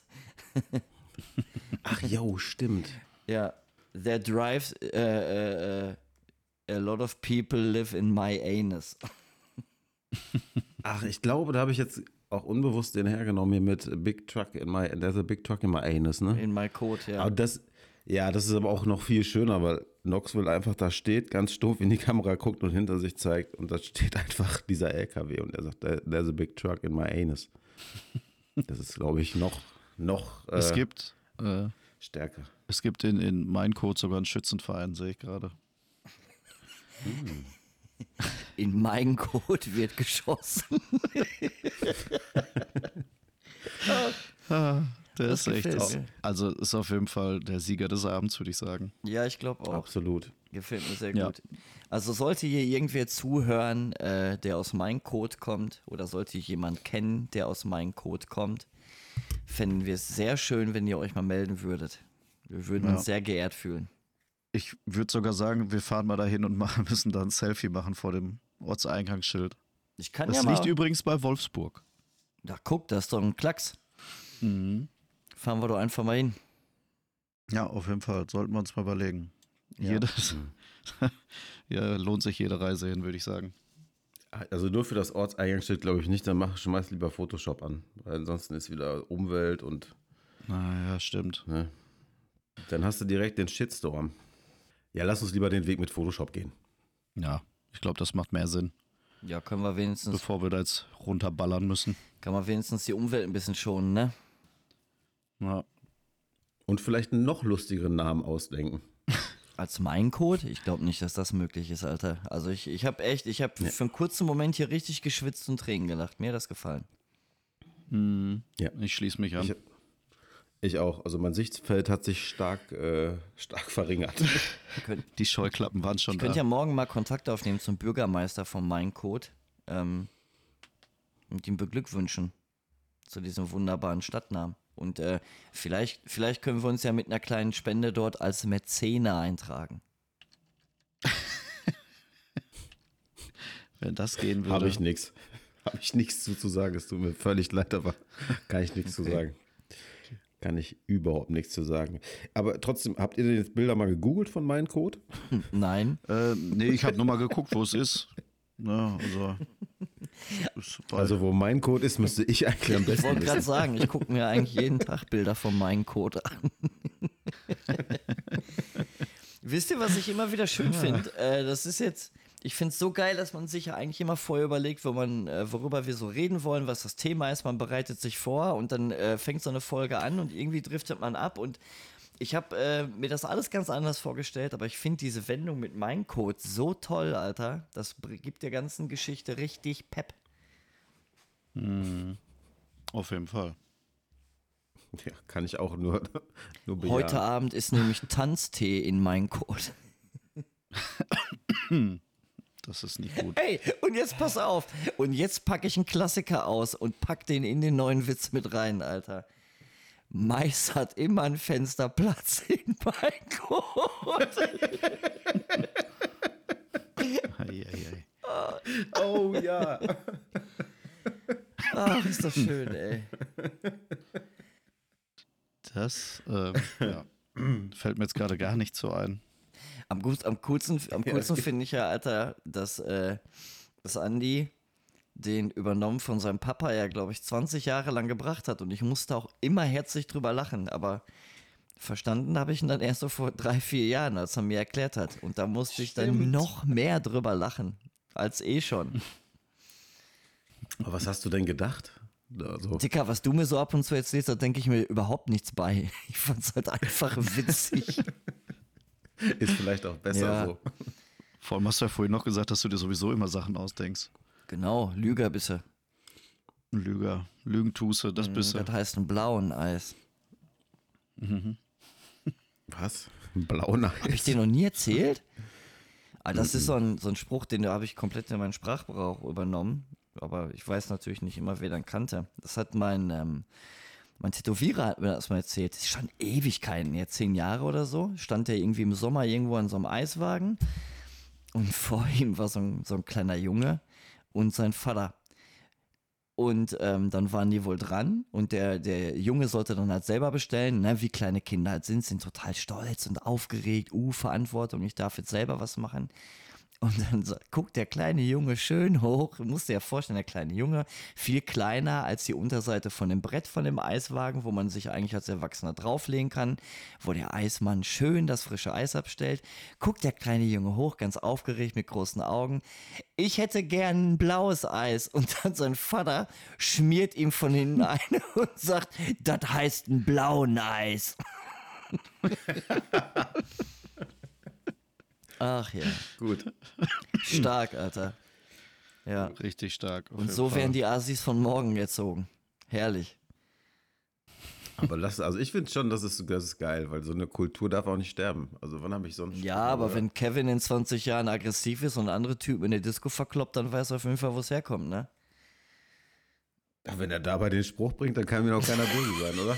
Ach jo, stimmt. Ja. That drives uh, uh, a lot of people live in my anus. Ach, ich glaube, da habe ich jetzt auch unbewusst den hergenommen hier mit Big Truck in my, there's a big truck in my anus, ne? In my coat, ja. Aber das, ja, das ist aber auch noch viel schöner, weil Knoxville einfach da steht, ganz stumpf in die Kamera guckt und hinter sich zeigt und da steht einfach dieser LKW und er sagt, there's a big truck in my anus. Das ist, glaube ich, noch, noch äh, es gibt, äh, stärker. Es gibt in, in mein Code sogar einen Schützenverein, sehe ich gerade. Hm. In Code wird geschossen. [laughs] [laughs] ah, der das ist echt. Auch, also ist auf jeden Fall der Sieger des Abends, würde ich sagen. Ja, ich glaube auch. Absolut. Gefällt mir sehr ja. gut. Also sollte hier irgendwer zuhören, äh, der aus meinem Code kommt, oder sollte ich jemand kennen, der aus meinem Code kommt, fänden wir es sehr schön, wenn ihr euch mal melden würdet. Wir würden ja. uns sehr geehrt fühlen. Ich würde sogar sagen, wir fahren mal dahin und [laughs] machen, müssen da ein Selfie machen vor dem Ortseingangsschild. Ich kann das ja mal. liegt übrigens bei Wolfsburg. Da guck, das ist doch ein Klacks. Mhm. Fahren wir doch einfach mal hin. Ja, auf jeden Fall. Sollten wir uns mal überlegen. Ja. Jedes, [laughs] ja, lohnt sich jede Reise hin, würde ich sagen. Also nur für das Ortseingangsschild glaube ich nicht, dann mach schmeiß lieber Photoshop an. Weil ansonsten ist wieder Umwelt und. Naja, stimmt. Ne? Dann hast du direkt den Shitstorm. Ja, lass uns lieber den Weg mit Photoshop gehen. Ja, ich glaube, das macht mehr Sinn. Ja, können wir wenigstens. Bevor wir da jetzt runterballern müssen. Kann man wenigstens die Umwelt ein bisschen schonen, ne? Ja. Und vielleicht einen noch lustigeren Namen ausdenken. [laughs] Als mein Code? Ich glaube nicht, dass das möglich ist, Alter. Also ich, ich habe echt, ich habe ja. für einen kurzen Moment hier richtig geschwitzt und Tränen gelacht. Mir hat das gefallen. Hm. Ja. Ich schließe mich an. Ich, ich auch. Also mein Sichtfeld hat sich stark, äh, stark verringert. [laughs] Die Scheuklappen waren schon ich da. Ich könnte ja morgen mal Kontakt aufnehmen zum Bürgermeister von Mein Code ähm, und ihm beglückwünschen zu diesem wunderbaren Stadtnamen. Und äh, vielleicht, vielleicht können wir uns ja mit einer kleinen Spende dort als Mäzene eintragen. [laughs] Wenn das gehen würde. Habe ich nichts. Habe ich nichts zu, zu sagen. Es tut mir völlig leid, aber [laughs] kann ich nichts okay. zu sagen. Kann ich überhaupt nichts zu sagen. Aber trotzdem, habt ihr denn jetzt Bilder mal gegoogelt von meinem Code? Nein. Äh, nee, ich habe nur mal geguckt, wo es ist. Ja, also, [laughs] also, wo mein Code ist, müsste ich eigentlich am besten Ich wollte gerade sagen, ich gucke mir eigentlich jeden [laughs] Tag Bilder von meinem Code an. [laughs] Wisst ihr, was ich immer wieder schön finde? Äh, das ist jetzt, ich finde es so geil, dass man sich ja eigentlich immer vorher überlegt, wo man, äh, worüber wir so reden wollen, was das Thema ist. Man bereitet sich vor und dann äh, fängt so eine Folge an und irgendwie driftet man ab. Und ich habe äh, mir das alles ganz anders vorgestellt, aber ich finde diese Wendung mit meinem Code so toll, Alter. Das gibt der ganzen Geschichte richtig Pep. Mhm. Auf jeden Fall. [laughs] Ja, kann ich auch nur, [laughs] nur bejahen. Heute Abend ist nämlich Tanztee in mein Code. [laughs] Das ist nicht gut. Hey, und jetzt pass auf. Und jetzt packe ich einen Klassiker aus und pack den in den neuen Witz mit rein, Alter. Mais hat immer ein Fensterplatz [laughs] in Balkon. oh ja. Ach, ist das schön, ey. Das ähm, ja. fällt mir jetzt gerade gar nicht so ein. Am, am coolsten, am [laughs] coolsten finde ich ja, Alter, dass, äh, dass Andi den übernommen von seinem Papa ja, glaube ich, 20 Jahre lang gebracht hat. Und ich musste auch immer herzlich drüber lachen. Aber verstanden habe ich ihn dann erst so vor drei, vier Jahren, als er mir erklärt hat. Und da musste ich dann noch mehr drüber lachen, als eh schon. Aber was hast du denn gedacht? Also. Dicker, was du mir so ab und zu erzählst, da denke ich mir überhaupt nichts bei. [laughs] Ich fand es halt einfach witzig. [laughs] Ist vielleicht auch besser ja. so. Vor allem hast du ja vorhin noch gesagt, dass du dir sowieso immer Sachen ausdenkst. Genau, Lüger bisse. Lüger, Lügentuße, das mhm, bisse. Das heißt ein blauen Eis. Mhm. [laughs] Was? Ein blauen Eis? Habe ich dir noch nie erzählt? Ah, das mhm. ist so ein, so ein Spruch, den habe ich komplett in meinen Sprachgebrauch übernommen. Aber ich weiß natürlich nicht immer, wer dann kannte. Das hat mein ähm, mein Tätowierer hat mir das mal erzählt. Das ist schon Ewigkeiten, jetzt zehn Jahre oder so. Stand er irgendwie im Sommer irgendwo an so einem Eiswagen. Und [laughs] vor ihm war so ein, so ein kleiner Junge. Und sein Vater. Und ähm, dann waren die wohl dran und der, der Junge sollte dann halt selber bestellen, ne, wie kleine Kinder halt sind, sind total stolz und aufgeregt, uh, Verantwortung, ich darf jetzt selber was machen. Und dann so, guckt der kleine Junge schön hoch, musst dir ja vorstellen, der kleine Junge, viel kleiner als die Unterseite von dem Brett von dem Eiswagen, wo man sich eigentlich als Erwachsener drauflegen kann, wo der Eismann schön das frische Eis abstellt. Guckt der kleine Junge hoch, ganz aufgeregt mit großen Augen. Ich hätte gern ein blaues Eis. Und dann sein Vater schmiert ihm von hinten [laughs] ein und sagt, das heißt ein blauen Eis. [laughs] Ach ja. Gut. Stark, Alter. Ja. Richtig stark. Und so Fall. werden die Asis von morgen erzogen. Herrlich. Aber lass, also ich finde schon, das ist, das ist geil, weil so eine Kultur darf auch nicht sterben. Also wann habe ich sonst. Ja, aber oder? wenn Kevin in 20 Jahren aggressiv ist und andere Typen in der Disco verkloppt, dann weiß er auf jeden Fall, wo es herkommt, ne? Ja, wenn er dabei den Spruch bringt, dann kann mir auch keiner böse sein, oder?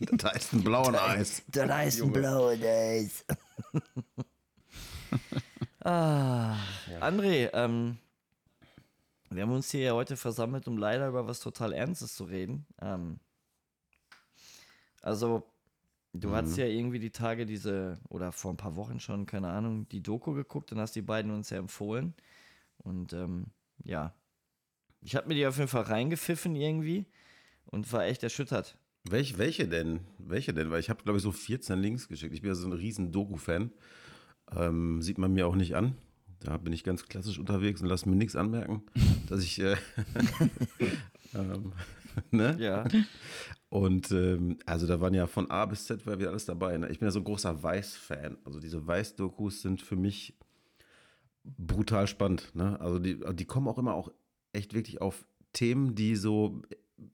[laughs] das heißt ein blaues Eis. Das heißt ein blaues Eis. [laughs] [laughs] ah, ja. André, ähm, wir haben uns hier ja heute versammelt, um leider über was total Ernstes zu reden. Ähm, also, du mhm. hast ja irgendwie die Tage diese, oder vor ein paar Wochen schon, keine Ahnung, die Doku geguckt und hast die beiden uns ja empfohlen. Und ähm, ja, ich habe mir die auf jeden Fall reingepfiffen irgendwie und war echt erschüttert. Welch, welche denn? Welche denn? Weil ich habe, glaube ich, so 14 Links geschickt. Ich bin ja so ein riesen Doku-Fan. Ähm, sieht man mir auch nicht an. Da bin ich ganz klassisch unterwegs und lasse mir nichts anmerken, [laughs] dass ich. Äh, [laughs] ähm, [laughs] ne? Ja. Und ähm, also da waren ja von A bis Z war wieder alles dabei. Ne? Ich bin ja so ein großer Weiß-Fan. Also diese Weiß-Dokus sind für mich brutal spannend. Ne? Also die, die kommen auch immer auch echt wirklich auf Themen, die so,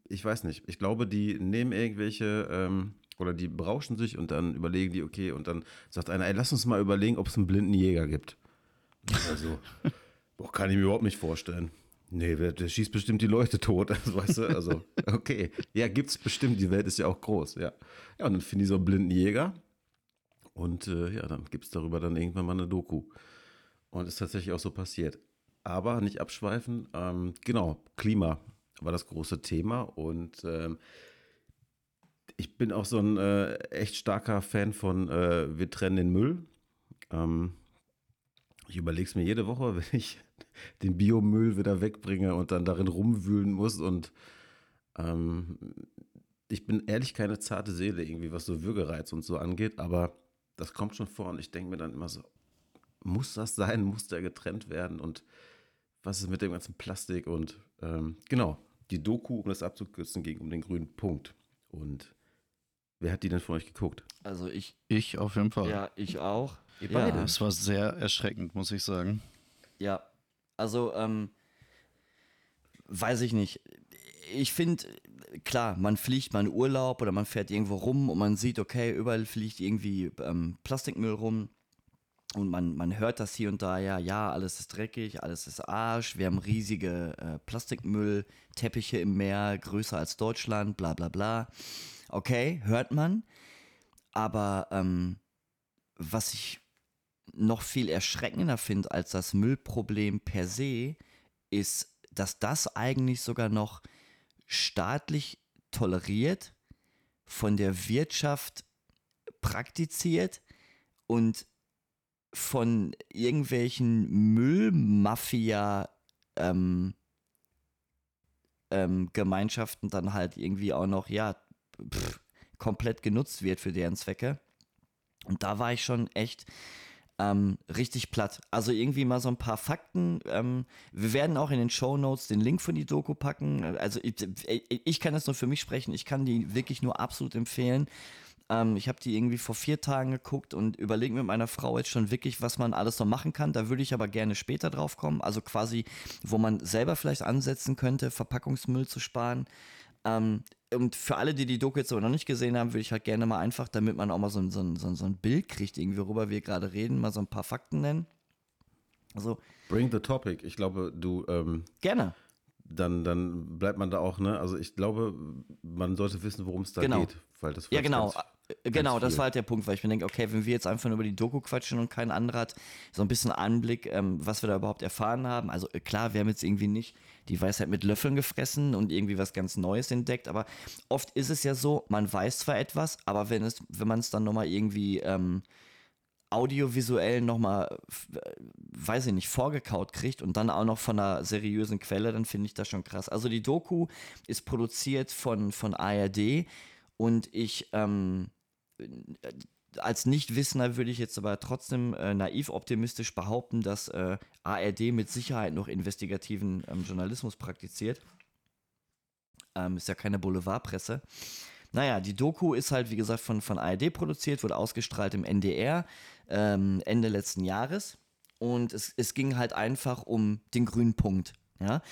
ich weiß nicht, ich glaube, die nehmen irgendwelche ähm, oder die berauschen sich und dann überlegen die, okay, und dann sagt einer, ey, lass uns mal überlegen, ob es einen blinden Jäger gibt. Also, [laughs] boah, kann ich mir überhaupt nicht vorstellen. Nee, der, der schießt bestimmt die Leute tot, [laughs] also, weißt du, also, okay. Ja, gibt's bestimmt, die Welt ist ja auch groß, ja. Ja, und dann finden die so einen blinden Jäger und äh, ja, dann gibt es darüber dann irgendwann mal eine Doku. Und ist tatsächlich auch so passiert. Aber nicht abschweifen, ähm, genau, Klima war das große Thema und ähm, ich bin auch so ein äh, echt starker Fan von äh, Wir trennen den Müll. Ähm, ich überlege es mir jede Woche, [laughs] wenn ich den Biomüll wieder wegbringe und dann darin rumwühlen muss. Und ähm, ich bin ehrlich keine zarte Seele, irgendwie, was so Würgereiz und so angeht, aber das kommt schon vor und ich denke mir dann immer so, muss das sein? Muss der getrennt werden? Und was ist mit dem ganzen Plastik? Und ähm, genau, die Doku, um das abzukürzen, ging um den grünen Punkt. Und Wer hat die denn von euch geguckt? Also ich. Ich auf jeden Fall. Ja, ich auch. Ihr ja. beide? Es war sehr erschreckend, muss ich sagen. Ja, also, ähm, weiß ich nicht. Ich finde, klar, man fliegt mal in Urlaub oder man fährt irgendwo rum und man sieht, okay, überall fliegt irgendwie ähm, Plastikmüll rum. Und man, man hört das hier und da, ja, ja, alles ist dreckig, alles ist Arsch, wir haben riesige äh, Plastikmüllteppiche im Meer, größer als Deutschland, bla bla bla. Okay, hört man. Aber ähm, was ich noch viel erschreckender finde als das Müllproblem per se, ist, dass das eigentlich sogar noch staatlich toleriert, von der Wirtschaft praktiziert und von irgendwelchen Müllmafia ähm, ähm, Gemeinschaften dann halt irgendwie auch noch, ja, pff, komplett genutzt wird für deren Zwecke. Und da war ich schon echt ähm, richtig platt. Also irgendwie mal so ein paar Fakten. Ähm, wir werden auch in den Show Notes den Link von die Doku packen. Also ich, ich kann das nur für mich sprechen. Ich kann die wirklich nur absolut empfehlen. Ähm, ich habe die irgendwie vor vier Tagen geguckt und überlege mit meiner Frau jetzt schon wirklich, was man alles noch machen kann. Da würde ich aber gerne später drauf kommen. Also quasi, wo man selber vielleicht ansetzen könnte, Verpackungsmüll zu sparen. Ähm, und für alle, die die Doku jetzt aber noch nicht gesehen haben, würde ich halt gerne mal einfach, damit man auch mal so ein, so ein, so ein Bild kriegt, irgendwie, worüber wir gerade reden, mal so ein paar Fakten nennen. Also, Bring the topic. Ich glaube, du. Ähm, gerne. Dann, dann bleibt man da auch, ne? Also ich glaube, man sollte wissen, worum es da genau. geht. Weil das ja, genau. Äh, genau, das war halt der Punkt, weil ich mir denke, okay, wenn wir jetzt einfach nur über die Doku quatschen und kein anderer hat so ein bisschen Anblick, ähm, was wir da überhaupt erfahren haben. Also äh, klar, wir haben jetzt irgendwie nicht die Weisheit mit Löffeln gefressen und irgendwie was ganz Neues entdeckt, aber oft ist es ja so, man weiß zwar etwas, aber wenn es, wenn man es dann nochmal irgendwie ähm, audiovisuell nochmal, weiß ich nicht, vorgekaut kriegt und dann auch noch von einer seriösen Quelle, dann finde ich das schon krass. Also die Doku ist produziert von, von ARD und ich, ähm, als Nichtwissender würde ich jetzt aber trotzdem äh, naiv optimistisch behaupten, dass äh, ARD mit Sicherheit noch investigativen ähm, Journalismus praktiziert. Ähm, ist ja keine Boulevardpresse. Naja, die Doku ist halt, wie gesagt, von, von ARD produziert, wurde ausgestrahlt im NDR ähm, Ende letzten Jahres. Und es, es ging halt einfach um den grünen Punkt. Ja?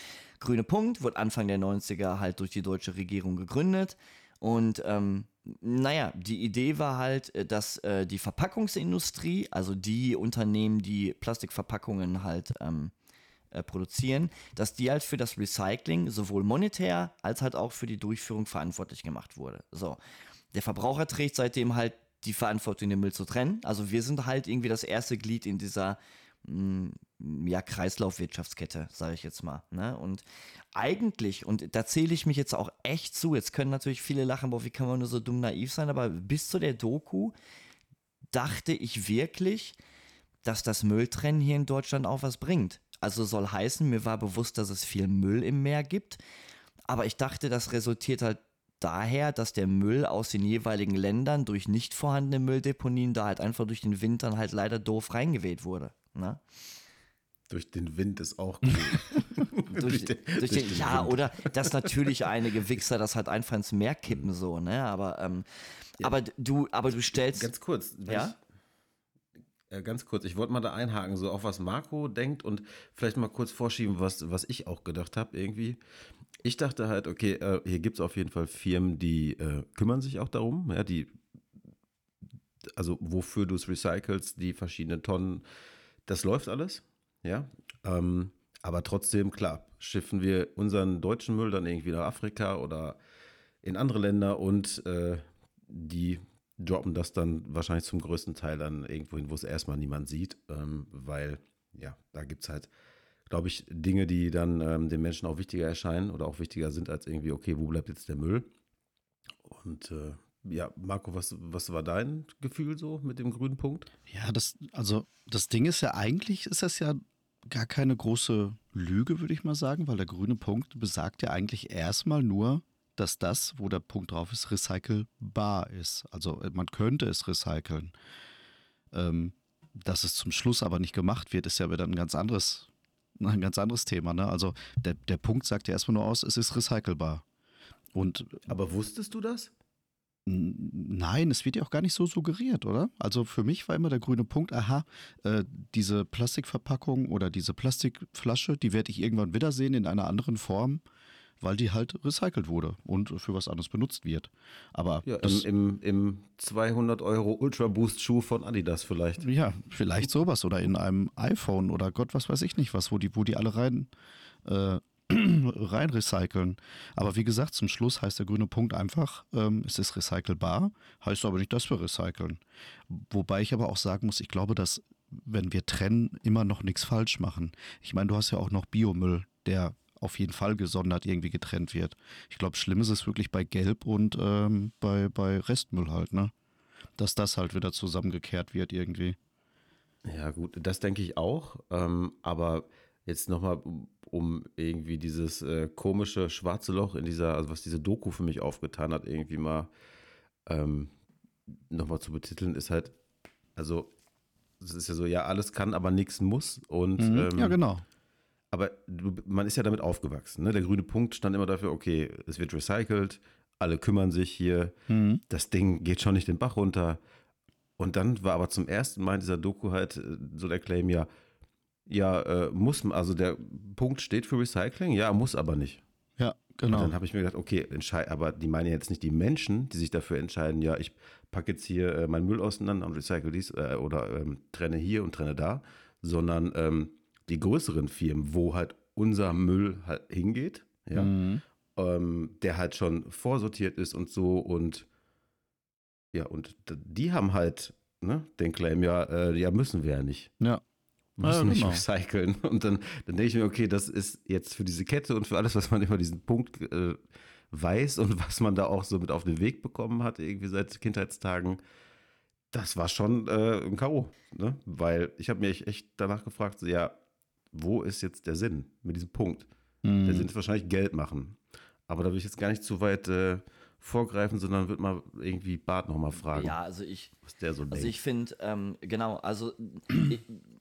Grüne Punkt wurde Anfang der 90er halt durch die deutsche Regierung gegründet. Und ähm, naja, die Idee war halt, äh, dass äh, die Verpackungsindustrie, also die Unternehmen, die Plastikverpackungen halt ähm, äh, produzieren, dass die halt für das Recycling sowohl monetär als halt auch für die Durchführung verantwortlich gemacht wurde. So. Der Verbraucher trägt seitdem halt die Verantwortung, den Müll zu trennen. Also wir sind halt irgendwie das erste Glied in dieser mm, ja, Kreislaufwirtschaftskette, sage ich jetzt mal. Ne? Und eigentlich, und da zähle ich mich jetzt auch echt zu, jetzt können natürlich viele lachen, boah, wie kann man nur so dumm naiv sein, aber bis zu der Doku dachte ich wirklich, dass das Mülltrennen hier in Deutschland auch was bringt. Also soll heißen, mir war bewusst, dass es viel Müll im Meer gibt, aber ich dachte, das resultiert halt daher, dass der Müll aus den jeweiligen Ländern durch nicht vorhandene Mülldeponien da halt einfach durch den Wind halt leider doof reingeweht wurde. Ne? Durch den Wind ist auch gut. durch, [laughs] durch, durch, den, den ja, Wind. oder dass natürlich einige Wichser das halt einfach ins Meer kippen, so, ne? Aber, ähm, ja. aber du, aber du stellst. Ganz kurz, ja? Ich, äh, ganz kurz, ich wollte mal da einhaken, so auch was Marco denkt und vielleicht mal kurz vorschieben, was, was ich auch gedacht habe, irgendwie. Ich dachte halt, okay, äh, hier gibt es auf jeden Fall Firmen, die äh, kümmern sich auch darum, ja, die, also wofür du es recycelst, die verschiedenen Tonnen, das läuft alles, ja. Ähm, aber trotzdem, klar, schiffen wir unseren deutschen Müll dann irgendwie nach Afrika oder in andere Länder und äh, die droppen das dann wahrscheinlich zum größten Teil dann irgendwo hin, wo es erstmal niemand sieht, ähm, weil ja, da gibt es halt glaube ich, Dinge, die dann ähm, den Menschen auch wichtiger erscheinen oder auch wichtiger sind als irgendwie, okay, wo bleibt jetzt der Müll? Und äh, ja, Marco, was, was war dein Gefühl so mit dem grünen Punkt? Ja, das, also das Ding ist ja eigentlich, ist das ja gar keine große Lüge, würde ich mal sagen, weil der grüne Punkt besagt ja eigentlich erstmal nur, dass das, wo der Punkt drauf ist, recycelbar ist. Also äh, man könnte es recyceln. Ähm, dass es zum Schluss aber nicht gemacht wird, ist ja wieder ein ganz anderes [laughs] ein ganz anderes Thema. Ne? Also der, der Punkt sagt ja erstmal nur aus, es ist recycelbar. Und, Aber wusstest du das? Nein, es wird ja auch gar nicht so suggeriert, oder? Also für mich war immer der grüne Punkt, aha, äh, diese Plastikverpackung oder diese Plastikflasche, die werde ich irgendwann wiedersehen in einer anderen Form weil die halt recycelt wurde und für was anderes benutzt wird. Aber ja, im, im, im 200 Euro Ultra Boost Schuh von Adidas vielleicht. Ja, vielleicht sowas oder in einem iPhone oder Gott, was weiß ich nicht was, wo die, wo die alle rein, äh, [clears throat] rein recyceln. Aber wie gesagt, zum Schluss heißt der grüne Punkt einfach, ähm, es ist recycelbar, heißt aber nicht, dass wir recyceln. Wobei ich aber auch sagen muss, ich glaube, dass wenn wir trennen, immer noch nichts falsch machen. Ich meine, du hast ja auch noch Biomüll, der auf jeden Fall gesondert irgendwie getrennt wird. Ich glaube, schlimm ist es wirklich bei Gelb und ähm, bei, bei Restmüll halt, ne? Dass das halt wieder zusammengekehrt wird irgendwie. Ja, gut, das denke ich auch. Ähm, aber jetzt nochmal, um irgendwie dieses äh, komische schwarze Loch in dieser, also was diese Doku für mich aufgetan hat, irgendwie mal ähm, nochmal zu betiteln, ist halt, also es ist ja so, ja, alles kann, aber nichts muss. Und mhm, ähm, ja, genau aber du, man ist ja damit aufgewachsen. Ne? Der grüne Punkt stand immer dafür, okay, es wird recycelt, alle kümmern sich hier, mhm. das Ding geht schon nicht den Bach runter. Und dann war aber zum ersten Mal in dieser Doku halt äh, so der Claim, ja, ja, äh, muss, also der Punkt steht für Recycling, ja, muss aber nicht. Ja, genau. Und dann habe ich mir gedacht, okay, aber die meinen jetzt nicht die Menschen, die sich dafür entscheiden, ja, ich packe jetzt hier äh, meinen Müll auseinander und recycle dies äh, oder ähm, trenne hier und trenne da, sondern ähm, die größeren Firmen, wo halt unser Müll halt hingeht, ja, mhm. ähm, der halt schon vorsortiert ist und so und Ja, und die haben halt ne, den Claim, ja, äh, ja, müssen wir ja nicht. Ja. Müssen genau. nicht recyceln. [laughs] Und dann, dann denke ich mir, okay, das ist jetzt für diese Kette und für alles, was man über diesen Punkt äh, weiß und [laughs] was man da auch so mit auf den Weg bekommen hat, irgendwie seit Kindheitstagen, das war schon äh, ein K.O. Ne? Weil ich habe mich echt danach gefragt, so, ja, wo ist jetzt der Sinn mit diesem Punkt? Mhm. Der Sinn ist wahrscheinlich Geld machen. Aber da will ich jetzt gar nicht zu weit äh, vorgreifen, sondern würde mal irgendwie Bart nochmal fragen. Ja, also ich, was der so also denkt. ich finde, ähm, genau, also [clears throat]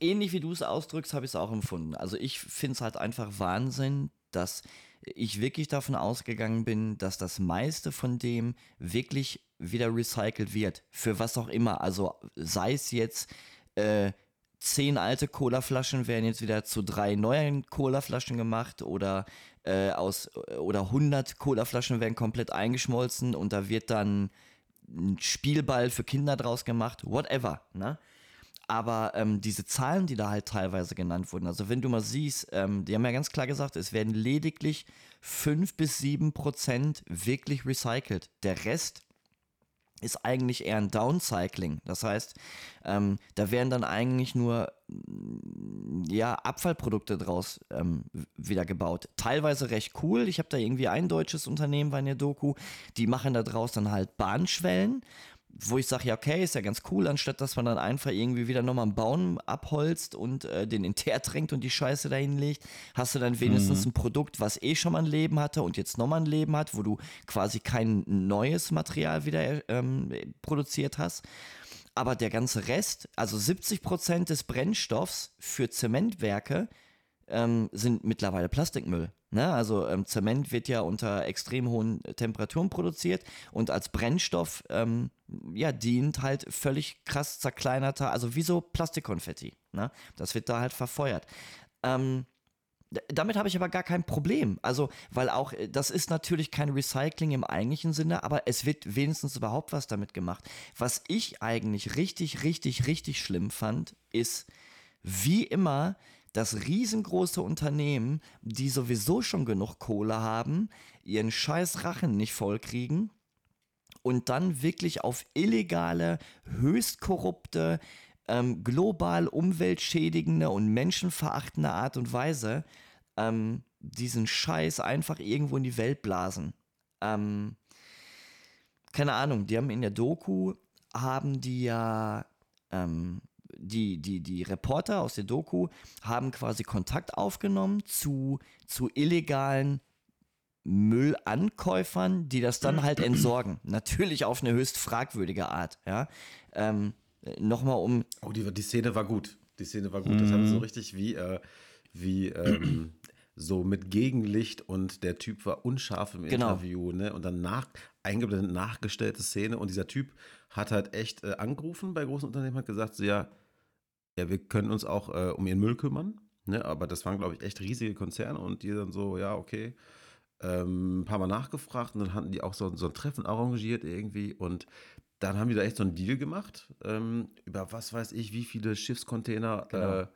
ähnlich wie du es ausdrückst, habe ich es auch empfunden. Also ich finde es halt einfach Wahnsinn, dass ich wirklich davon ausgegangen bin, dass das meiste von dem wirklich wieder recycelt wird. Für was auch immer. Also sei es jetzt äh, zehn alte Colaflaschen werden jetzt wieder zu drei neuen Colaflaschen gemacht oder äh, aus oder 100 Colaflaschen werden komplett eingeschmolzen und da wird dann ein Spielball für Kinder draus gemacht, whatever, ne? Aber ähm, diese Zahlen, die da halt teilweise genannt wurden, also wenn du mal siehst, ähm, die haben ja ganz klar gesagt, es werden lediglich 5 bis 7 Prozent wirklich recycelt. Der Rest ist eigentlich eher ein Downcycling. Das heißt, ähm, da werden dann eigentlich nur ja, Abfallprodukte draus ähm, wieder gebaut. Teilweise recht cool. Ich habe da irgendwie ein deutsches Unternehmen bei der Doku, die machen da draus dann halt Bahnschwellen wo ich sage, ja, okay, ist ja ganz cool, anstatt dass man dann einfach irgendwie wieder nochmal einen Baum abholzt und äh, den in Teer tränkt und die Scheiße dahin legt, hast du dann wenigstens mhm. ein Produkt, was eh schon mal ein Leben hatte und jetzt nochmal ein Leben hat, wo du quasi kein neues Material wieder ähm, produziert hast. Aber der ganze Rest, also 70 Prozent des Brennstoffs für Zementwerke, ähm, sind mittlerweile Plastikmüll. Ne? Also ähm, Zement wird ja unter extrem hohen Temperaturen produziert und als Brennstoff ähm, ja, dient halt völlig krass zerkleinerter, also wie so Plastikkonfetti. Ne? Das wird da halt verfeuert. Ähm, damit habe ich aber gar kein Problem. Also, weil auch, äh, das ist natürlich kein Recycling im eigentlichen Sinne, aber es wird wenigstens überhaupt was damit gemacht. Was ich eigentlich richtig, richtig, richtig schlimm fand, ist, wie immer, dass riesengroße Unternehmen, die sowieso schon genug Kohle haben, ihren scheiß Rachen nicht vollkriegen und dann wirklich auf illegale, höchst korrupte, ähm, global umweltschädigende und menschenverachtende Art und Weise ähm, diesen Scheiß einfach irgendwo in die Welt blasen. Ähm, keine Ahnung, die haben in der Doku, haben die ja ähm, die, die, die Reporter aus der Doku haben quasi Kontakt aufgenommen zu, zu illegalen Müllankäufern, die das dann halt [clears throat] entsorgen. Natürlich auf eine höchst fragwürdige Art, ja. Ähm, Nochmal um. Oh, die, die Szene war gut. Die Szene war gut. Mhm. Das haben so richtig wie, äh, wie ähm, so mit Gegenlicht und der Typ war unscharf im genau. Interview, ne? Und dann nach, eingeblendet nachgestellte Szene und dieser Typ hat halt echt äh, angerufen bei großen Unternehmen, hat gesagt, so, ja, ja, wir können uns auch äh, um ihren Müll kümmern. Ne? Aber das waren, glaube ich, echt riesige Konzerne und die dann so, ja, okay. Ähm, ein paar Mal nachgefragt und dann hatten die auch so, so ein Treffen arrangiert irgendwie und dann haben die da echt so einen Deal gemacht ähm, über was weiß ich, wie viele Schiffscontainer. Genau. Äh,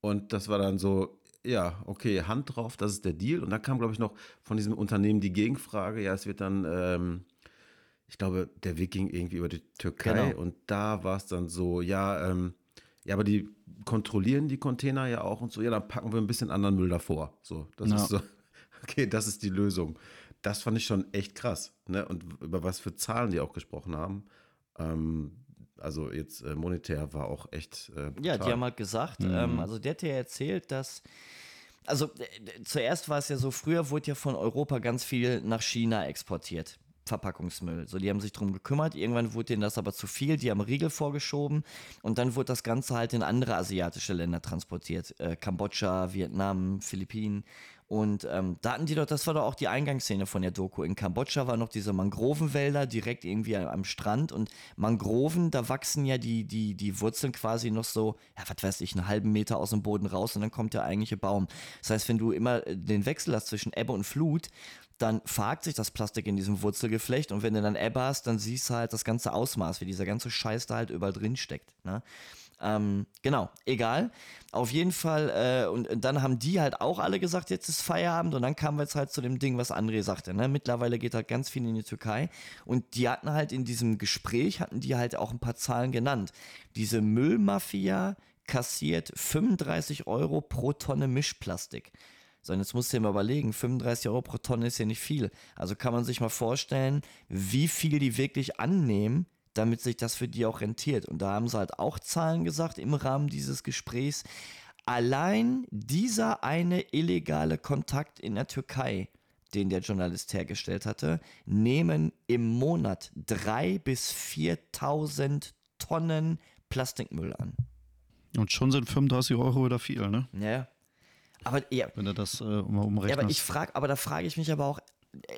und das war dann so, ja, okay, Hand drauf, das ist der Deal. Und dann kam, glaube ich, noch von diesem Unternehmen die Gegenfrage, ja, es wird dann, ähm, ich glaube, der Weg ging irgendwie über die Türkei genau. und da war es dann so, ja, ähm, ja, aber die kontrollieren die Container ja auch und so. Ja, dann packen wir ein bisschen anderen Müll davor. So, das ja. ist so. Okay, das ist die Lösung. Das fand ich schon echt krass. Ne? Und über was für Zahlen die auch gesprochen haben. Ähm, also jetzt äh, monetär war auch echt. Äh, ja, die haben halt gesagt, mhm. ähm, also der hat ja erzählt, dass. Also äh, zuerst war es ja so, früher wurde ja von Europa ganz viel nach China exportiert. Verpackungsmüll. So, die haben sich darum gekümmert. Irgendwann wurde denen das aber zu viel. Die haben Riegel vorgeschoben und dann wurde das Ganze halt in andere asiatische Länder transportiert. Äh, Kambodscha, Vietnam, Philippinen. Und ähm, da hatten die doch, das war doch auch die Eingangsszene von der Doku. In Kambodscha waren noch diese Mangrovenwälder direkt irgendwie am Strand und Mangroven, da wachsen ja die, die, die Wurzeln quasi noch so, ja, was weiß ich, einen halben Meter aus dem Boden raus und dann kommt der eigentliche Baum. Das heißt, wenn du immer äh, den Wechsel hast zwischen Ebbe und Flut, dann verhakt sich das Plastik in diesem Wurzelgeflecht und wenn du dann Ebbe hast, dann siehst du halt das ganze Ausmaß, wie dieser ganze Scheiß da halt überall drin steckt. Ne? Ähm, genau, egal. Auf jeden Fall, äh, und, und, dann haben die halt auch alle gesagt, jetzt ist Feierabend und dann kamen wir jetzt halt zu dem Ding, was André sagte. Ne? Mittlerweile geht halt ganz viel in die Türkei und die hatten halt in diesem Gespräch, hatten die halt auch ein paar Zahlen genannt. Diese Müllmafia kassiert 35 Euro pro Tonne Mischplastik. So, und jetzt musst du dir mal überlegen, 35 Euro pro Tonne ist ja nicht viel. Also kann man sich mal vorstellen, wie viel die wirklich annehmen, damit sich das für die auch rentiert. Und da haben sie halt auch Zahlen gesagt im Rahmen dieses Gesprächs. Allein dieser eine illegale Kontakt in der Türkei, den der Journalist hergestellt hatte, nehmen im Monat 3.000 bis 4.000 Tonnen Plastikmüll an. Und schon sind 35 Euro wieder viel, ne? Ja. Aber ja. Wenn du das äh, umrechnest. Ja, aber ich frage, aber da frage ich mich aber auch,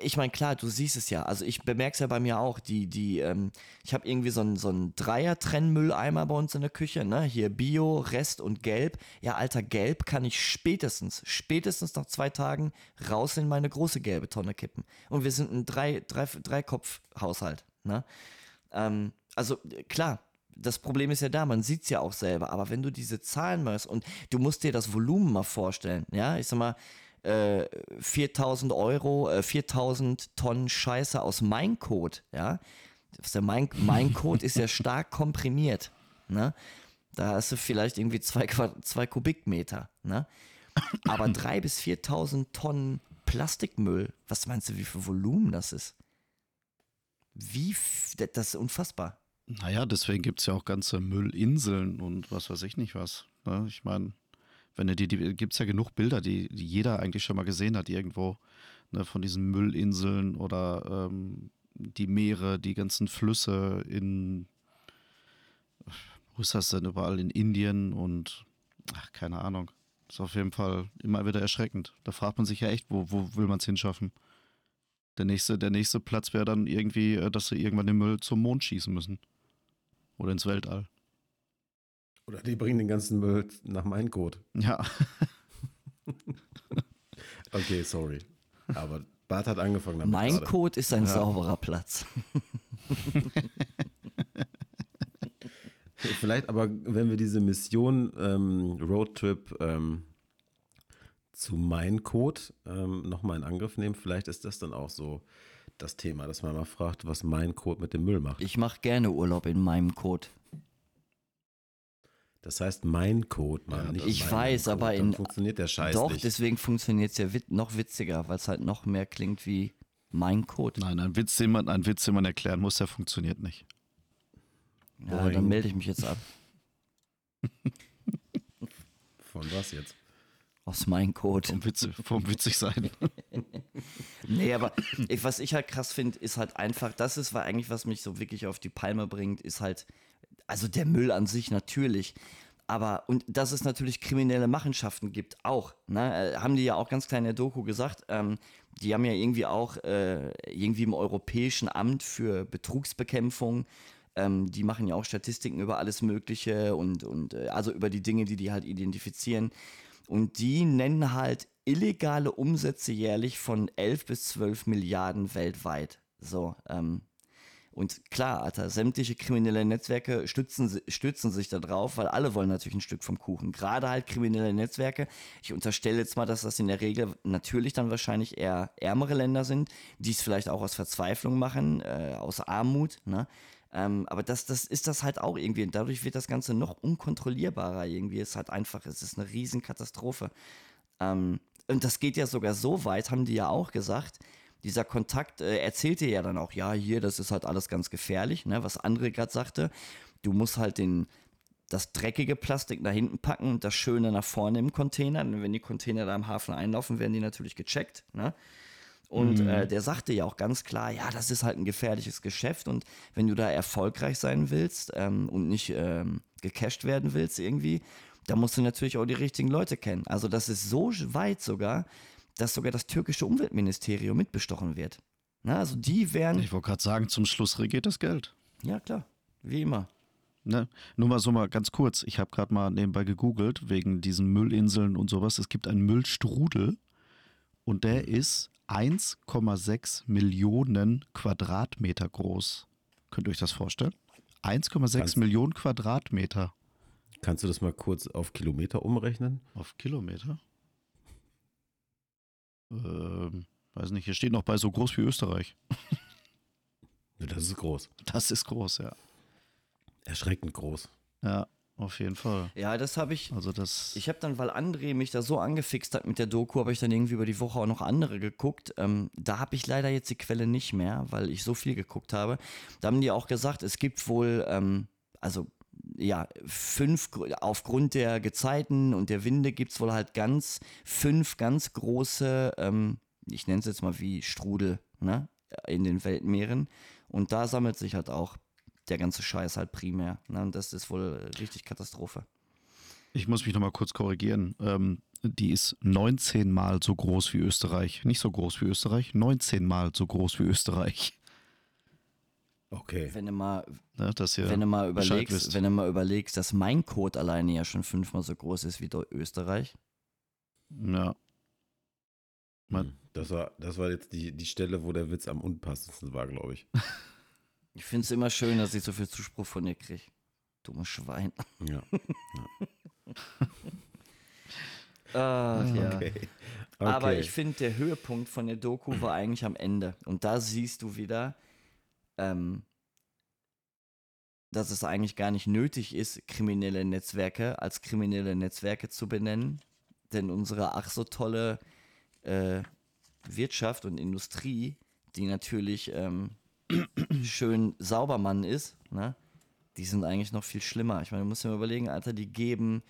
ich meine, klar, du siehst es ja. Also ich bemerke es ja bei mir auch. Die, die, ähm, ich habe irgendwie so einen so Dreier-Trennmülleimer bei uns in der Küche, ne? Hier Bio, Rest und Gelb. Ja, alter, Gelb kann ich spätestens, spätestens nach zwei Tagen raus in meine große gelbe Tonne kippen. Und wir sind ein drei, drei, Dreikopf-Haushalt, ne? Ähm, also klar, das Problem ist ja da, man sieht es ja auch selber, aber wenn du diese Zahlen machst und du musst dir das Volumen mal vorstellen, ja, ich sag mal, 4000 äh, Euro, äh, 4000 Tonnen Scheiße aus Minecode, ja. Der mein, Minecode ist ja [laughs] stark komprimiert, ne? Da hast du vielleicht irgendwie zwei, zwei Kubikmeter, ne? Aber 3.000 bis 4.000 Tonnen Plastikmüll, was meinst du, wie viel Volumen das ist? Wie, das ist unfassbar. Naja, deswegen gibt es ja auch ganze Müllinseln und was weiß ich nicht was. Ne? Ich meine, wenn du die, die gibt es ja genug Bilder, die, die, jeder eigentlich schon mal gesehen hat irgendwo, ne, von diesen Müllinseln oder ähm, die Meere, die ganzen Flüsse in, wo ist das denn überall, in Indien und, ach, keine Ahnung. Ist auf jeden Fall immer wieder erschreckend. Da fragt man sich ja echt, wo, wo will man es hinschaffen? Der nächste, der nächste Platz wäre dann irgendwie, äh, dass sie irgendwann den Müll zum Mond schießen müssen. Oder ins Weltall. Oder die bringen den ganzen Müll nach meinem Code. Ja. [laughs] okay, sorry. Aber Bart hat angefangen damit. Mein gerade. Code ist ein ja. sauberer Platz. [laughs] Vielleicht aber, wenn wir diese Mission ähm, Roadtrip ähm, zu Mein Code ähm, nochmal in Angriff nehmen, vielleicht ist das dann auch so das Thema, dass man mal fragt, was Mein Code mit dem Müll macht. Ich mache gerne Urlaub in meinem Code. Das heißt mein Code, Mann. Ja, ich weiß, Code. aber in. Funktioniert der Scheiß Doch, nicht. deswegen funktioniert es ja wit noch witziger, weil es halt noch mehr klingt wie mein Code. Nein, ein Witz, den man, ein Witz, den man erklären muss, der funktioniert nicht. Ja, Boing. dann melde ich mich jetzt ab. [laughs] Von was jetzt? Aus meinem Code. Vom, Witz, vom witzig sein. [laughs] nee, aber ich, was ich halt krass finde, ist halt einfach, das ist war eigentlich, was mich so wirklich auf die Palme bringt, ist halt also der Müll an sich natürlich. Aber, und dass es natürlich kriminelle Machenschaften gibt, auch. Ne? Haben die ja auch ganz klein in der Doku gesagt. Ähm, die haben ja irgendwie auch äh, irgendwie im Europäischen Amt für Betrugsbekämpfung, ähm, die machen ja auch Statistiken über alles Mögliche und, und äh, also über die Dinge, die die halt identifizieren. Und die nennen halt illegale Umsätze jährlich von 11 bis 12 Milliarden weltweit. So, ähm, und klar, Alter, sämtliche kriminelle Netzwerke stützen, stützen sich da drauf, weil alle wollen natürlich ein Stück vom Kuchen. Gerade halt kriminelle Netzwerke. Ich unterstelle jetzt mal, dass das in der Regel natürlich dann wahrscheinlich eher ärmere Länder sind, die es vielleicht auch aus Verzweiflung machen, äh, aus Armut, ne? Ähm, aber das, das ist das halt auch irgendwie. Und dadurch wird das Ganze noch unkontrollierbarer irgendwie. Es ist halt einfach, es ist eine Riesenkatastrophe. Ähm, und das geht ja sogar so weit, haben die ja auch gesagt, dieser Kontakt äh, erzählte ja dann auch, ja, hier, das ist halt alles ganz gefährlich, ne, was André gerade sagte. Du musst halt den, das dreckige Plastik nach hinten packen und das Schöne nach vorne im Container. Und wenn die Container da im Hafen einlaufen, werden die natürlich gecheckt. Ne? Und mhm. äh, der sagte ja auch ganz klar, ja, das ist halt ein gefährliches Geschäft und wenn du da erfolgreich sein willst ähm, und nicht ähm, gecasht werden willst irgendwie, da musst du natürlich auch die richtigen Leute kennen. Also das ist so weit sogar, dass sogar das türkische Umweltministerium mitbestochen wird. Na, also die wären. Ich wollte gerade sagen, zum Schluss regiert das Geld. Ja, klar. Wie immer. Ne? Nur mal so mal ganz kurz. Ich habe gerade mal nebenbei gegoogelt, wegen diesen Müllinseln und sowas. Es gibt einen Müllstrudel. und der ist 1,6 Millionen Quadratmeter groß. Könnt ihr euch das vorstellen? 1,6 Millionen Quadratmeter. Kannst du das mal kurz auf Kilometer umrechnen? Auf Kilometer? Ähm, weiß nicht, hier steht noch bei so groß wie Österreich. [laughs] Das ist groß. Das ist groß, ja. Erschreckend groß. Ja, auf jeden Fall. Ja, das habe ich. Also das. Ich habe dann, weil André mich da so angefixt hat mit der Doku, habe ich dann irgendwie über die Woche auch noch andere geguckt. Ähm, da habe ich leider jetzt die Quelle nicht mehr, weil ich so viel geguckt habe. Da haben die auch gesagt, es gibt wohl, ähm, also ja, fünf, aufgrund der Gezeiten und der Winde gibt es wohl halt ganz, fünf ganz große, ähm, ich nenne es jetzt mal wie Strudel, ne, in den Weltmeeren. Und da sammelt sich halt auch der ganze Scheiß halt primär. Ne? Und das ist wohl richtig Katastrophe. Ich muss mich nochmal kurz korrigieren. Ähm, die ist 19 Mal so groß wie Österreich. Nicht so groß wie Österreich, 19 Mal so groß wie Österreich. Okay. Wenn du mal, ja, dass ihr wenn du mal überlegst, wenn du mal überlegst, dass mein Code alleine ja schon fünfmal so groß ist wie Österreich. Ja. Man, das war, das war jetzt die, die Stelle, wo der Witz am unpassendsten war, glaube ich. [laughs] Ich finde es immer schön, dass ich so viel Zuspruch von dir kriege. Dummes Schwein. Ja. [laughs] ja. Ach, ja. Okay. Okay. Aber ich finde, der Höhepunkt von der Doku [clears throat] war eigentlich am Ende. Und da siehst du wieder, ähm, dass es eigentlich gar nicht nötig ist, kriminelle Netzwerke als kriminelle Netzwerke zu benennen. Denn unsere ach so tolle äh, Wirtschaft und Industrie, die natürlich ähm, schön Saubermann ist, ne? die sind eigentlich noch viel schlimmer. Ich meine, du musst dir mal überlegen, Alter, die geben,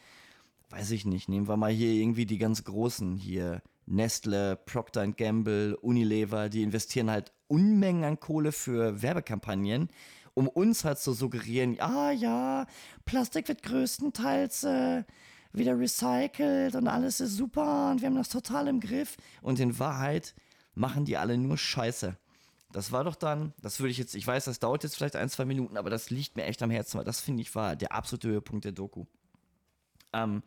weiß ich nicht, nehmen wir mal hier irgendwie die ganz Großen hier, Nestle, Procter Gamble, Unilever, die investieren halt Unmengen an Kohle für Werbekampagnen, um uns halt zu suggerieren, ah ja, Plastik wird größtenteils äh, wieder recycelt und alles ist super und wir haben das total im Griff. Und in Wahrheit machen die alle nur Scheiße. Das war doch dann, das würde ich jetzt, ich weiß, das dauert jetzt vielleicht ein, zwei Minuten, aber das liegt mir echt am Herzen, weil das finde ich war der absolute Höhepunkt der Doku. Ähm,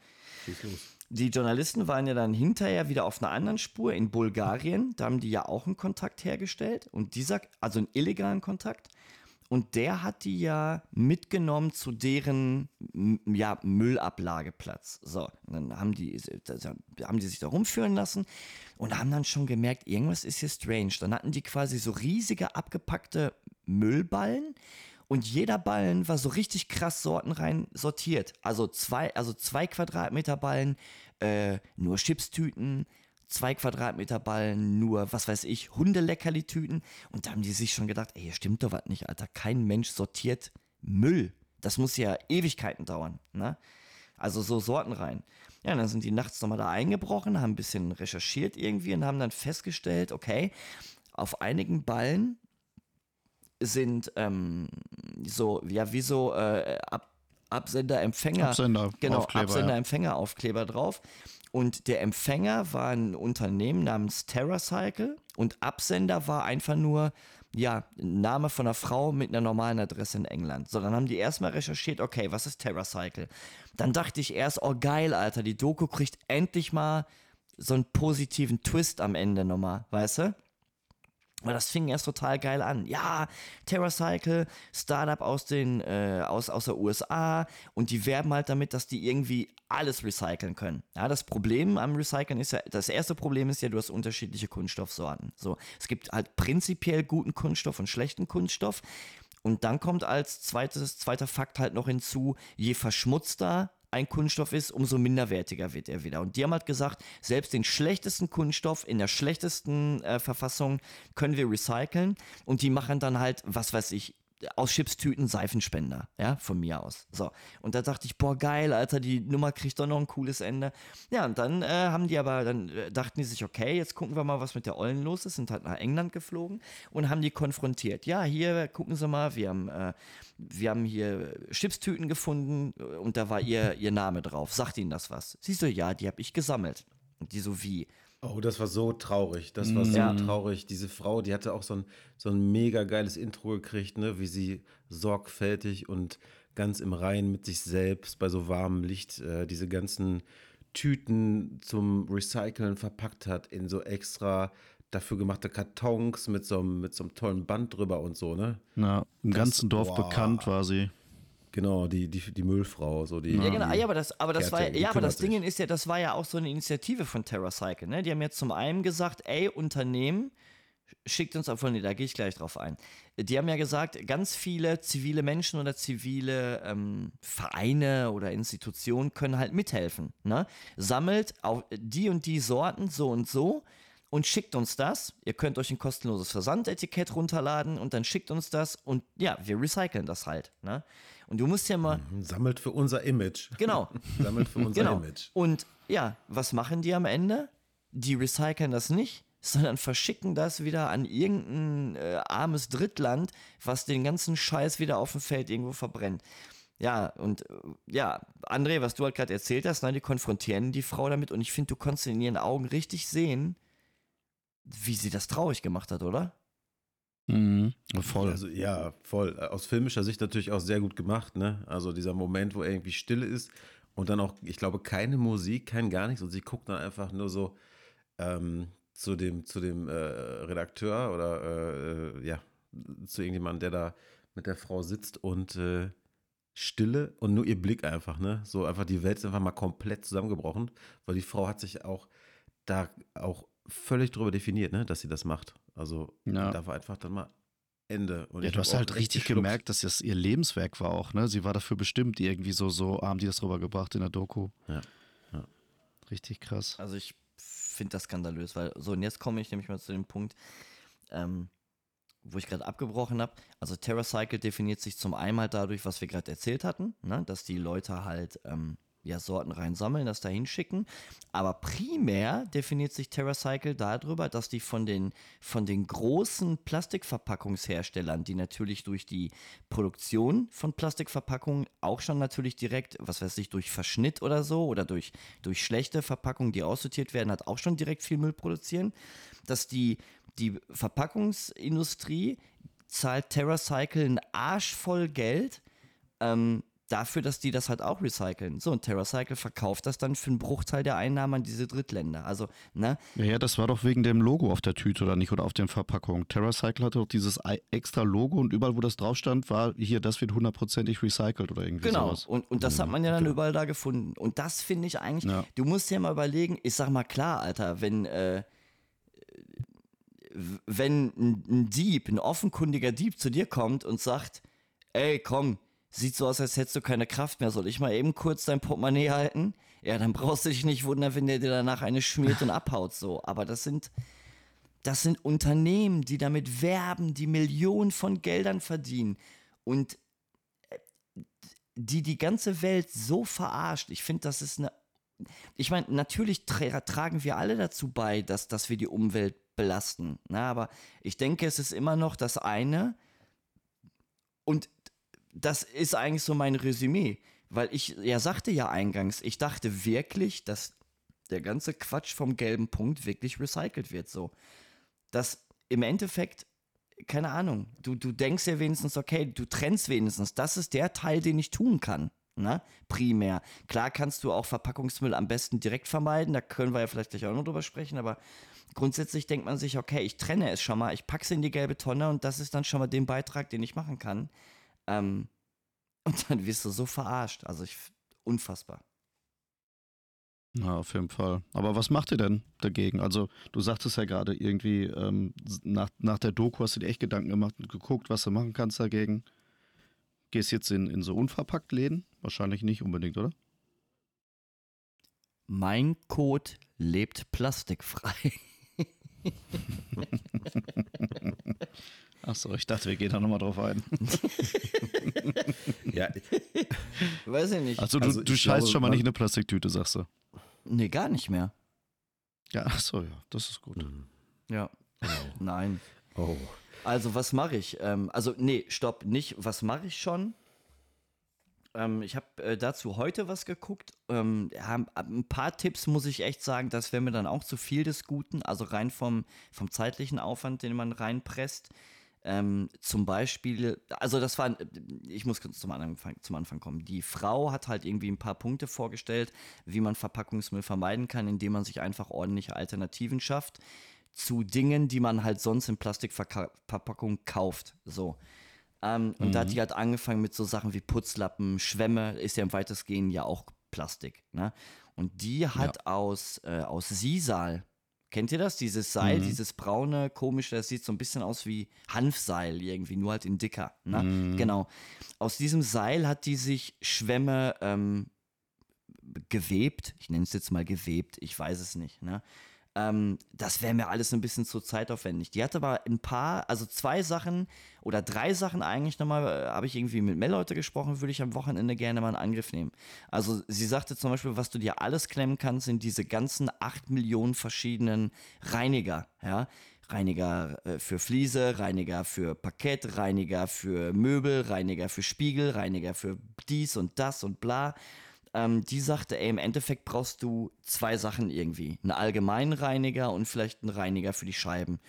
die Journalisten waren ja dann hinterher wieder auf einer anderen Spur in Bulgarien. Da haben die ja auch einen Kontakt hergestellt und dieser, also einen illegalen Kontakt. Und der hat die ja mitgenommen zu deren ja, Müllablageplatz. So, dann haben die, haben die sich da rumführen lassen und haben dann schon gemerkt, irgendwas ist hier strange. Dann hatten die quasi so riesige abgepackte Müllballen und jeder Ballen war so richtig krass sortenrein sortiert. Also zwei, also zwei Quadratmeter Ballen, äh, nur Chipstüten, zwei Quadratmeter Ballen, nur, was weiß ich, Hundeleckerli-Tüten. Und da haben die sich schon gedacht, ey, hier stimmt doch was nicht, Alter. Kein Mensch sortiert Müll. Das muss ja Ewigkeiten dauern, ne? Also so Sorten rein. Ja, dann sind die nachts nochmal da eingebrochen, haben ein bisschen recherchiert irgendwie und haben dann festgestellt, okay, auf einigen Ballen sind ähm, so, ja, wie so äh, Ab Absender, Empfänger. Absender, genau, Aufkleber, Absender, Empfänger Aufkleber drauf. Und der Empfänger war ein Unternehmen namens TerraCycle und Absender war einfach nur, ja, Name von einer Frau mit einer normalen Adresse in England. So, dann haben die erstmal recherchiert, okay, was ist TerraCycle? Dann dachte ich erst, oh geil, Alter, die Doku kriegt endlich mal so einen positiven Twist am Ende nochmal, weißt du? Aber das fing erst total geil an. Ja, TerraCycle, Startup aus den äh, aus, aus der USA und die werben halt damit, dass die irgendwie alles recyceln können. Ja, das Problem am Recyceln ist ja, das erste Problem ist ja, du hast unterschiedliche Kunststoffsorten. So, es gibt halt prinzipiell guten Kunststoff und schlechten Kunststoff. Und dann kommt als zweites, zweiter Fakt halt noch hinzu, je verschmutzter ein Kunststoff ist, umso minderwertiger wird er wieder. Und die haben halt gesagt, selbst den schlechtesten Kunststoff in der schlechtesten äh, Verfassung können wir recyceln. Und die machen dann halt, was weiß ich, aus Chipstüten Seifenspender, ja, von mir aus. So. Und da dachte ich, boah, geil, Alter, die Nummer kriegt doch noch ein cooles Ende. Ja, und dann äh, haben die aber, dann äh, dachten die sich, okay, jetzt gucken wir mal, was mit der Ollen los ist, sind halt nach England geflogen und haben die konfrontiert. Ja, hier, gucken Sie mal, wir haben, äh, wir haben hier Chipstüten gefunden äh, und da war ihr, ihr Name drauf. Sagt Ihnen das was? Siehst du, ja, die habe ich gesammelt. Und die so, wie? Oh, das war so traurig. Das war so ja. traurig. Diese Frau, die hatte auch so ein, so ein mega geiles Intro gekriegt, ne? wie sie sorgfältig und ganz im Reinen mit sich selbst bei so warmem Licht äh, diese ganzen Tüten zum Recyceln verpackt hat in so extra dafür gemachte Kartons mit so einem, mit so einem tollen Band drüber und so, ne? Na, im das, ganzen Dorf boah. bekannt war sie. Genau, die, die, die Müllfrau, so die. Ja, genau, die ja, aber das, aber das war ja, aber das Ding ist ja, das war ja auch so eine Initiative von TerraCycle, ne? Die haben jetzt zum einen gesagt, ey, Unternehmen, schickt uns, obwohl, nee, da gehe ich gleich drauf ein. Die haben ja gesagt, ganz viele zivile Menschen oder zivile ähm, Vereine oder Institutionen können halt mithelfen. Ne? Sammelt auch die und die Sorten so und so und schickt uns das. Ihr könnt euch ein kostenloses Versandetikett runterladen und dann schickt uns das und ja, wir recyceln das halt. Ne? Und du musst ja mal. Mhm, sammelt für unser Image. Genau. [laughs] Sammelt für unser genau. Image. Und ja, was machen die am Ende? Die recyceln das nicht, sondern verschicken das wieder an irgendein äh, armes Drittland, was den ganzen Scheiß wieder auf dem Feld irgendwo verbrennt. Ja, und äh, ja, André, was du halt gerade erzählt hast, nein, die konfrontieren die Frau damit und ich finde, du konntest in ihren Augen richtig sehen, wie sie das traurig gemacht hat, oder? Mhm, voll. Also ja, voll. Aus filmischer Sicht natürlich auch sehr gut gemacht, ne? Also dieser Moment, wo irgendwie Stille ist und dann auch, ich glaube, keine Musik, kein gar nichts und sie guckt dann einfach nur so ähm, zu dem, zu dem äh, Redakteur oder äh, äh, ja, zu irgendjemandem, der da mit der Frau sitzt und äh, Stille und nur ihr Blick einfach, ne? So einfach die Welt ist einfach mal komplett zusammengebrochen, weil die Frau hat sich auch da auch völlig drüber definiert, ne, dass sie das macht. Also ja. da war einfach dann mal Ende. Und ja, du hast halt richtig gemerkt, dass das ihr Lebenswerk war auch, ne? Sie war dafür bestimmt, irgendwie so, so haben die das rübergebracht in der Doku. Ja. ja. Richtig krass. Also ich finde das skandalös, weil so und jetzt komme ich nämlich mal zu dem Punkt, ähm, wo ich gerade abgebrochen habe. Also TerraCycle definiert sich zum einen halt dadurch, was wir gerade erzählt hatten, ne? dass die Leute halt ähm, ja, Sorten reinsammeln, das da hinschicken. Aber primär definiert sich TerraCycle darüber, dass die von den, von den großen Plastikverpackungsherstellern, die natürlich durch die Produktion von Plastikverpackungen auch schon natürlich direkt, was weiß ich, durch Verschnitt oder so oder durch, durch schlechte Verpackungen, die aussortiert werden, hat auch schon direkt viel Müll produzieren, dass die, die Verpackungsindustrie zahlt TerraCycle einen Arsch voll Geld, ähm, dafür, dass die das halt auch recyceln. So, und TerraCycle verkauft das dann für einen Bruchteil der Einnahmen an diese Drittländer. Also, ne? Ja, ja, das war doch wegen dem Logo auf der Tüte oder nicht oder auf den Verpackungen. TerraCycle hatte doch dieses extra Logo und überall, wo das drauf stand, war hier, das wird hundertprozentig recycelt oder irgendwie genau. sowas. Genau, und, und das hat man ja dann überall da gefunden. Und das finde ich eigentlich, ja. du musst dir mal überlegen, ich sag mal klar, Alter, wenn, äh, wenn ein Dieb, ein offenkundiger Dieb zu dir kommt und sagt, ey, komm, sieht so aus, als hättest du keine Kraft mehr. Soll ich mal eben kurz dein Portemonnaie halten? Ja, dann brauchst du dich nicht wundern, wenn der dir danach eine schmiert und abhaut so. Aber das sind, das sind Unternehmen, die damit werben, die Millionen von Geldern verdienen und äh, die die ganze Welt so verarscht. Ich finde, das ist eine. Ich meine, natürlich tra tragen wir alle dazu bei, dass, dass wir die Umwelt belasten. Na, aber ich denke, es ist immer noch das eine. Und das ist eigentlich so mein Resümee, weil ich ja sagte ja eingangs, ich dachte wirklich, dass der ganze Quatsch vom gelben Punkt wirklich recycelt wird so. Dass im Endeffekt keine Ahnung, du, du denkst ja wenigstens, okay, du trennst wenigstens, das ist der Teil, den ich tun kann. Ne? Primär. Klar kannst du auch Verpackungsmüll am besten direkt vermeiden, da können wir ja vielleicht gleich auch noch drüber sprechen, aber grundsätzlich denkt man sich, okay, ich trenne es schon mal, ich packe es in die gelbe Tonne und das ist dann schon mal den Beitrag, den ich machen kann. Ähm, [laughs] und dann wirst du so verarscht. Also ich, unfassbar. Ja, auf jeden Fall. Aber was macht ihr denn dagegen? Also, du sagtest ja gerade irgendwie, ähm, nach, nach der Doku hast du dir echt Gedanken gemacht und geguckt, was du machen kannst dagegen. Gehst jetzt in, in so unverpackt Läden? Wahrscheinlich nicht unbedingt, oder? Mein Code lebt plastikfrei. [laughs] [laughs] Achso, ich dachte, wir gehen da nochmal drauf ein. [laughs] ja. Weiß ich nicht. Also, du, also, du scheißt glaube, schon mal nicht in eine Plastiktüte, sagst du? Nee, gar nicht mehr. Ja, achso, ja, das ist gut. Mhm. Ja. Oh. Nein. Oh. Also, was mache ich? Ähm, also, nee, stopp, nicht, was mache ich schon? Ähm, ich habe äh, dazu heute was geguckt. Ähm, ja, ein paar Tipps muss ich echt sagen, das wäre mir dann auch zu viel des Guten. Also rein vom, vom zeitlichen Aufwand, den man reinpresst. Ähm, zum Beispiel, also das war, ich muss kurz zum Anfang, zum Anfang kommen. Die Frau hat halt irgendwie ein paar Punkte vorgestellt, wie man Verpackungsmüll vermeiden kann, indem man sich einfach ordentliche Alternativen schafft zu Dingen, die man halt sonst in Plastikverpackung kauft. So. Ähm, und mhm. da hat die halt angefangen mit so Sachen wie Putzlappen, Schwämme, ist ja im weitestgehend ja auch Plastik. Ne? Und die hat ja. aus, äh, aus Sisal, kennt ihr das? Dieses Seil, mhm. dieses braune, komische, das sieht so ein bisschen aus wie Hanfseil irgendwie, nur halt in dicker. Ne? Mhm. Genau. Aus diesem Seil hat die sich Schwämme ähm, gewebt. Ich nenne es jetzt mal gewebt, ich weiß es nicht. Ne? Ähm, das wäre mir alles ein bisschen zu zeitaufwendig. Die hat aber ein paar, also zwei Sachen oder drei Sachen eigentlich nochmal, äh, habe ich irgendwie mit mehr Leute gesprochen, würde ich am Wochenende gerne mal in Angriff nehmen. Also sie sagte zum Beispiel, was du dir alles klemmen kannst, sind diese ganzen acht Millionen verschiedenen Reiniger, ja. Reiniger äh, für Fliese, Reiniger für Parkett, Reiniger für Möbel, Reiniger für Spiegel, Reiniger für dies und das und bla ähm, die sagte, ey, im Endeffekt brauchst du zwei Sachen irgendwie. Einen allgemeinen Reiniger und vielleicht einen Reiniger für die Scheiben.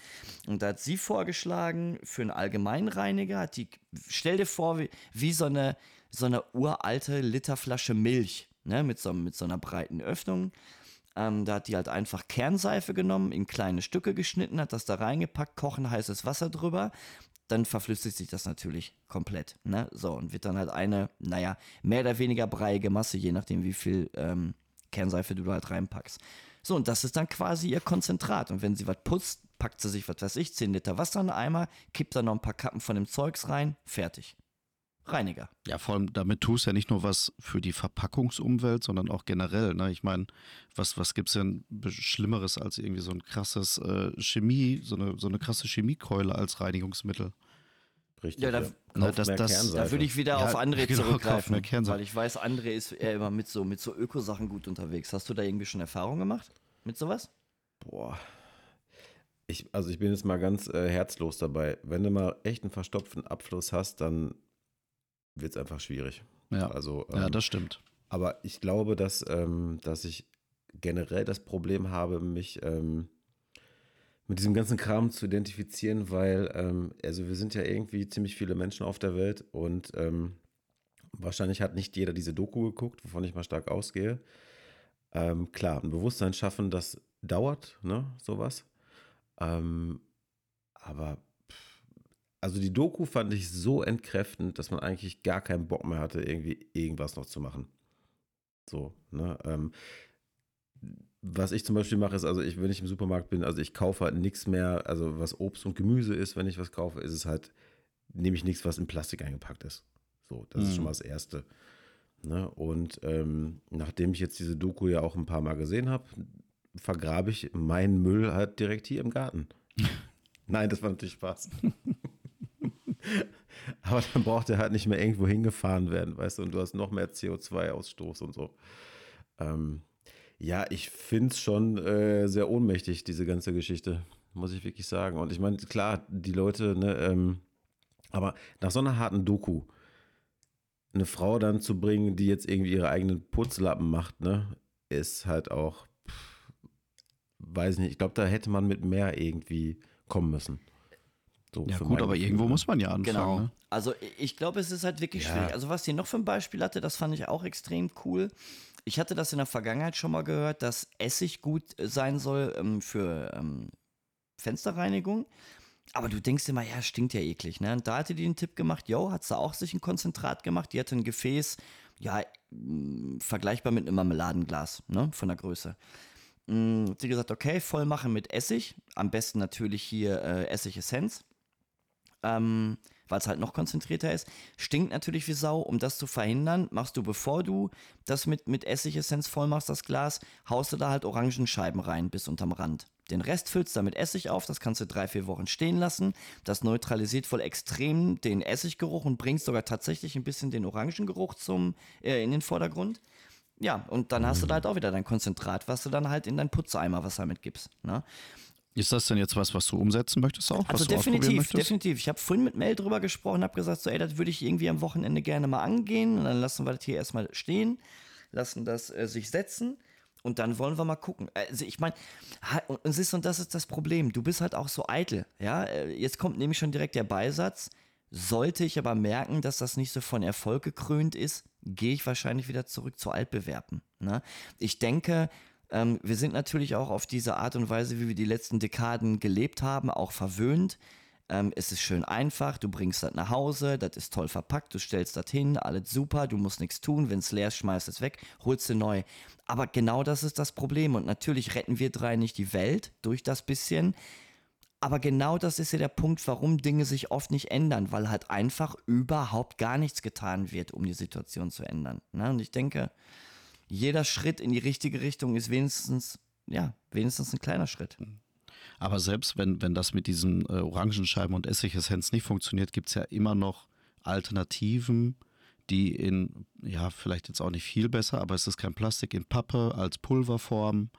Und da hat sie vorgeschlagen, für einen allgemeinen Reiniger hat die, stell dir vor, wie, wie so, eine, so eine uralte Literflasche Milch, ne, mit so, mit so einer breiten Öffnung. Ähm, da hat die halt einfach Kernseife genommen, in kleine Stücke geschnitten, hat das da reingepackt, kochen heißes Wasser drüber dann verflüssigt sich das natürlich komplett. Ne? So, und wird dann halt eine, naja, mehr oder weniger breiige Masse, je nachdem, wie viel ähm, Kernseife du halt reinpackst. So, und das ist dann quasi ihr Konzentrat. Und wenn sie was putzt, packt sie sich, was weiß ich, 10 Liter Wasser in den Eimer, kippt dann noch ein paar Kappen von dem Zeugs rein, fertig. Reiniger. Ja, vor allem damit tust du ja nicht nur was für die Verpackungsumwelt, sondern auch generell. Ne? Ich meine, was, was gibt es denn Schlimmeres als irgendwie so ein krasses äh, Chemie, so eine, so eine krasse Chemiekeule als Reinigungsmittel? Richtig. Ja, da, ja. Ne, das, das, da würde ich wieder ja, auf André genau, zurückgreifen, weil ich weiß, André ist eher immer mit so, mit so Ökosachen gut unterwegs. Hast du da irgendwie schon Erfahrung gemacht mit sowas? Boah. Ich, also ich bin jetzt mal ganz äh, herzlos dabei. Wenn du mal echt einen verstopften Abfluss hast, dann wird es einfach schwierig. Ja, also, ähm, ja, das stimmt. Aber ich glaube, dass, ähm, dass ich generell das Problem habe, mich ähm, mit diesem ganzen Kram zu identifizieren, weil, ähm, also wir sind ja irgendwie ziemlich viele Menschen auf der Welt und ähm, wahrscheinlich hat nicht jeder diese Doku geguckt, wovon ich mal stark ausgehe. Ähm, klar, ein Bewusstsein schaffen, das dauert, ne, sowas. aber also die Doku fand ich so entkräftend, dass man eigentlich gar keinen Bock mehr hatte, irgendwie irgendwas noch zu machen. So, ne? Ähm, was ich zum Beispiel mache, ist, also ich, wenn ich im Supermarkt bin, also ich kaufe halt nichts mehr, also was Obst und Gemüse ist, wenn ich was kaufe, ist es halt, nehme ich nichts, was in Plastik eingepackt ist. So, das mhm. ist schon mal das Erste. Ne? Und ähm, nachdem ich jetzt diese Doku ja auch ein paar Mal gesehen habe, vergrabe ich meinen Müll halt direkt hier im Garten. [laughs] Nein, das war natürlich Spaß. [laughs] [laughs] Aber dann braucht er halt nicht mehr irgendwo hingefahren werden, weißt du, und du hast noch mehr CO2-Ausstoß und so. Ähm, ja, ich finde es schon äh, sehr ohnmächtig, diese ganze Geschichte, muss ich wirklich sagen. Und ich meine, klar, die Leute, ne, ähm, aber nach so einer harten Doku, eine Frau dann zu bringen, die jetzt irgendwie ihre eigenen Putzlappen macht, ne, ist halt auch, pff, weiß nicht, ich glaube, da hätte man mit mehr irgendwie kommen müssen. So ja gut, aber irgendwo muss man ja anfangen. Genau. Ne? Also ich glaube, es ist halt wirklich ja. schwierig. Also was die noch für ein Beispiel hatte, das fand ich auch extrem cool. Ich hatte das in der Vergangenheit schon mal gehört, dass Essig gut sein soll ähm, für ähm, Fensterreinigung. Aber du denkst immer, ja, stinkt ja eklig, ne? Und da hatte die den Tipp gemacht, yo, hat sie auch sich ein Konzentrat gemacht. Die hatte ein Gefäß, ja, mh, vergleichbar mit einem Marmeladenglas, ne? Von der Größe. Mh, hat sie gesagt, okay, voll machen mit Essig. Am besten natürlich hier äh, Essigessenz ähm, weil es halt noch konzentrierter ist. Stinkt natürlich wie Sau. Um das zu verhindern, machst du, bevor du das mit, mit Essigessenz voll machst, das Glas, haust du da halt Orangenscheiben rein bis unterm Rand. Den Rest füllst du mit Essig auf, das kannst du drei, vier Wochen stehen lassen. Das neutralisiert voll extrem den Essiggeruch und bringt sogar tatsächlich ein bisschen den Orangengeruch zum, äh, in den Vordergrund. Ja, und dann hast du da halt auch wieder dein Konzentrat, was du dann halt in dein Putzeimer Wasser mitgibst. Ne? Ist das denn jetzt was, was du umsetzen möchtest auch? Also definitiv, definitiv. Ich habe vorhin mit Mel drüber gesprochen, habe gesagt, so, ey, das würde ich irgendwie am Wochenende gerne mal angehen. Und dann lassen wir das hier erstmal stehen, lassen das äh, sich setzen. Und dann wollen wir mal gucken. Also ich meine, und, und das ist das Problem. Du bist halt auch so eitel. Ja, äh, jetzt kommt nämlich schon direkt der Beisatz. Sollte ich aber merken, dass das nicht so von Erfolg gekrönt ist, gehe ich wahrscheinlich wieder zurück zu Altbewerben. Ne? Ich denke, ähm, wir sind natürlich auch auf diese Art und Weise, wie wir die letzten Dekaden gelebt haben, auch verwöhnt. Ähm, es ist schön einfach, du bringst das nach Hause, das ist toll verpackt, du stellst das hin, alles super, du musst nichts tun, wenn es leer ist, schmeißt es weg, holst du neu. Aber genau das ist das Problem und natürlich retten wir drei nicht die Welt durch das bisschen. Aber genau das ist ja der Punkt, warum Dinge sich oft nicht ändern, weil halt einfach überhaupt gar nichts getan wird, um die Situation zu ändern. Ne? Und ich denke, jeder Schritt in die richtige Richtung ist wenigstens, ja, wenigstens ein kleiner Schritt. Aber selbst wenn, wenn das mit diesen äh, Orangenscheiben und Essigessenz nicht funktioniert, gibt es ja immer noch Alternativen, die in, ja, vielleicht jetzt auch nicht viel besser, aber es ist kein Plastik, in Pappe als Pulverform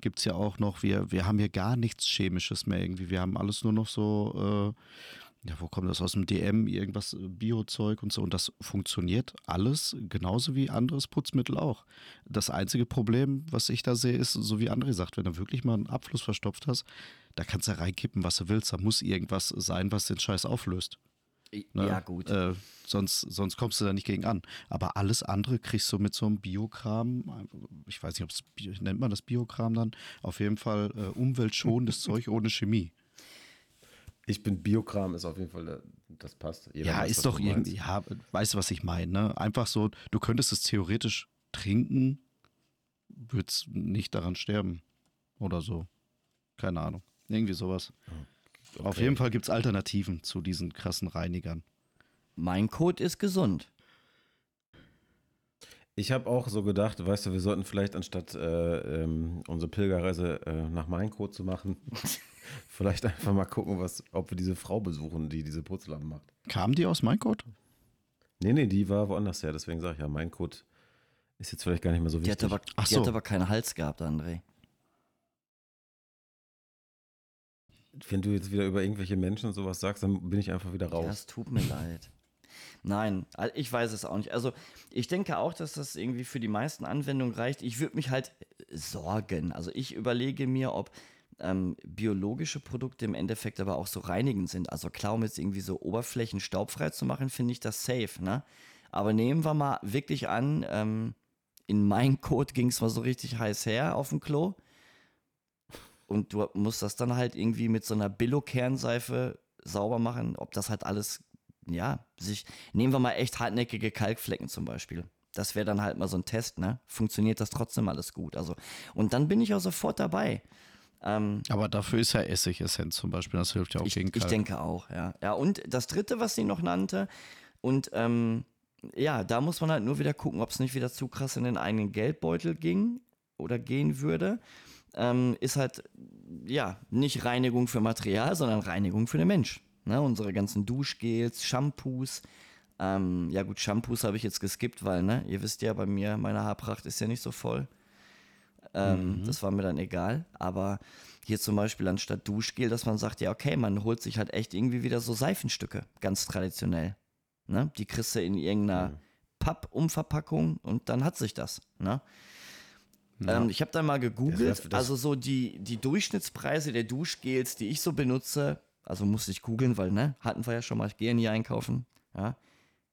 gibt es ja auch noch. Wir, wir haben hier gar nichts Chemisches mehr irgendwie. Wir haben alles nur noch so, äh, ja, wo kommt das aus dem DM, irgendwas äh, Biozeug und so. Und das funktioniert alles genauso wie anderes Putzmittel auch. Das einzige Problem, was ich da sehe, ist, so wie André sagt, wenn du wirklich mal einen Abfluss verstopft hast, da kannst du reinkippen, was du willst. Da muss irgendwas sein, was den Scheiß auflöst. Ne? Ja, gut. Äh, sonst, sonst kommst du da nicht gegen an. Aber alles andere kriegst du mit so einem Biokram, ich weiß nicht, ob es nennt man das Biokram dann, auf jeden Fall äh, umweltschonendes [laughs] Zeug ohne Chemie. Ich bin Biokram, ist auf jeden Fall, das passt. Jeder ja, weiß, ist doch irgendwie, ja, weißt du, was ich meine, ne? Einfach so, du könntest es theoretisch trinken, würdest nicht daran sterben. Oder so. Keine Ahnung. Irgendwie sowas. Okay. Auf jeden Fall gibt es Alternativen zu diesen krassen Reinigern. Mein Code ist gesund. Ich habe auch so gedacht, weißt du, wir sollten vielleicht anstatt äh, ähm, unsere Pilgerreise äh, nach Main Code zu machen, [laughs] vielleicht einfach mal gucken, was, ob wir diese Frau besuchen, die diese Putzlappen macht. Kam die aus Main Code? Nee, nee, die war woanders her, deswegen sage ich ja, Main Code ist jetzt vielleicht gar nicht mehr so wichtig. Die hat aber, Ach die so. hat aber keinen Hals gehabt, André. Wenn du jetzt wieder über irgendwelche Menschen und sowas sagst, dann bin ich einfach wieder raus. Das tut mir leid. Nein, ich weiß es auch nicht. Also ich denke auch, dass das irgendwie für die meisten Anwendungen reicht. Ich würde mich halt sorgen. Also ich überlege mir, ob ähm, biologische Produkte im Endeffekt aber auch so reinigend sind. Also klar, um jetzt irgendwie so Oberflächen staubfrei zu machen, finde ich das safe. Ne? Aber nehmen wir mal wirklich an, ähm, in meinem Code ging es mal so richtig heiß her auf dem Klo. Und du musst das dann halt irgendwie mit so einer Billo-Kernseife sauber machen, ob das halt alles ja, sich, nehmen wir mal echt hartnäckige Kalkflecken zum Beispiel. Das wäre dann halt mal so ein Test, ne? Funktioniert das trotzdem alles gut? Also, und dann bin ich auch sofort dabei. Ähm, Aber dafür ist ja Essigessenz zum Beispiel, das hilft ja auch ich, gegen Kalk. Ich denke auch, ja. Ja, und das dritte, was sie noch nannte, und ähm, ja, da muss man halt nur wieder gucken, ob es nicht wieder zu krass in den eigenen Geldbeutel ging oder gehen würde. Ähm, ist halt, ja, nicht Reinigung für Material, sondern Reinigung für den Mensch. Ne, unsere ganzen Duschgels, Shampoos. Ähm, ja gut, Shampoos habe ich jetzt geskippt, weil, ne, ihr wisst ja, bei mir, meine Haarpracht ist ja nicht so voll. Ähm, mhm. Das war mir dann egal. Aber hier zum Beispiel anstatt Duschgel, dass man sagt, ja, okay, man holt sich halt echt irgendwie wieder so Seifenstücke, ganz traditionell. Ne? Die kriegst du in irgendeiner mhm. Pappumverpackung und dann hat sich das. Ne? Ja. Ähm, ich habe da mal gegoogelt, das das also so die, die Durchschnittspreise der Duschgels, die ich so benutze, also musste ich googeln, weil, ne, hatten wir ja schon mal, ich gehe nie einkaufen. Ja.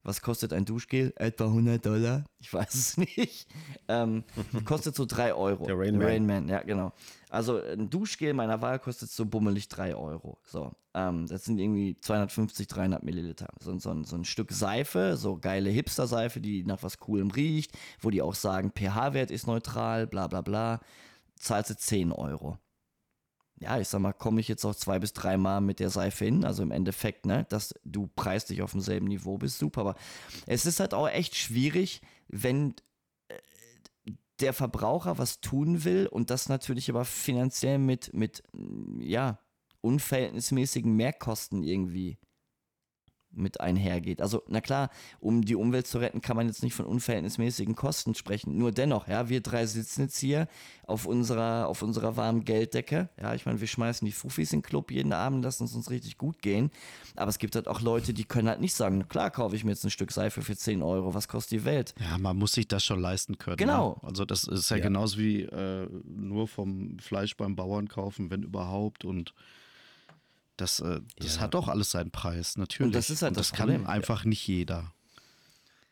Was kostet ein Duschgel? Etwa 100 Dollar? Ich weiß es [laughs] nicht. Ähm, kostet so 3 Euro. Der Rain, Rain Man. ja, genau. Also ein Duschgel meiner Wahl kostet so bummelig 3 Euro. So, ähm, das sind irgendwie 250, 300 Milliliter. So, so, so ein Stück Seife, so geile Hipster-Seife, die nach was Coolem riecht, wo die auch sagen, pH-Wert ist neutral, bla bla bla. Zahlst du 10 Euro ja, ich sag mal, komme ich jetzt auch zwei bis dreimal mit der Seife hin. Also im Endeffekt, ne, dass du preislich auf demselben Niveau bist, super. Aber es ist halt auch echt schwierig, wenn äh, der Verbraucher was tun will und das natürlich aber finanziell mit, mit ja, unverhältnismäßigen Mehrkosten irgendwie mit einhergeht. Also, na klar, um die Umwelt zu retten, kann man jetzt nicht von unverhältnismäßigen Kosten sprechen. Nur dennoch, ja, wir drei sitzen jetzt hier auf unserer, auf unserer warmen Gelddecke. Ja, ich meine, wir schmeißen die Fufis in den Club jeden Abend, lassen es uns richtig gut gehen. Aber es gibt halt auch Leute, die können halt nicht sagen, na klar, kaufe ich mir jetzt ein Stück Seife für 10 Euro, was kostet die Welt? Ja, man muss sich das schon leisten können. Genau. Ne? Also das ist ja, ja. genauso wie äh, nur vom Fleisch beim Bauern kaufen, wenn überhaupt und das, äh, das ja. hat doch alles seinen Preis, natürlich. Und das ist halt Und das, das kann einfach nicht jeder.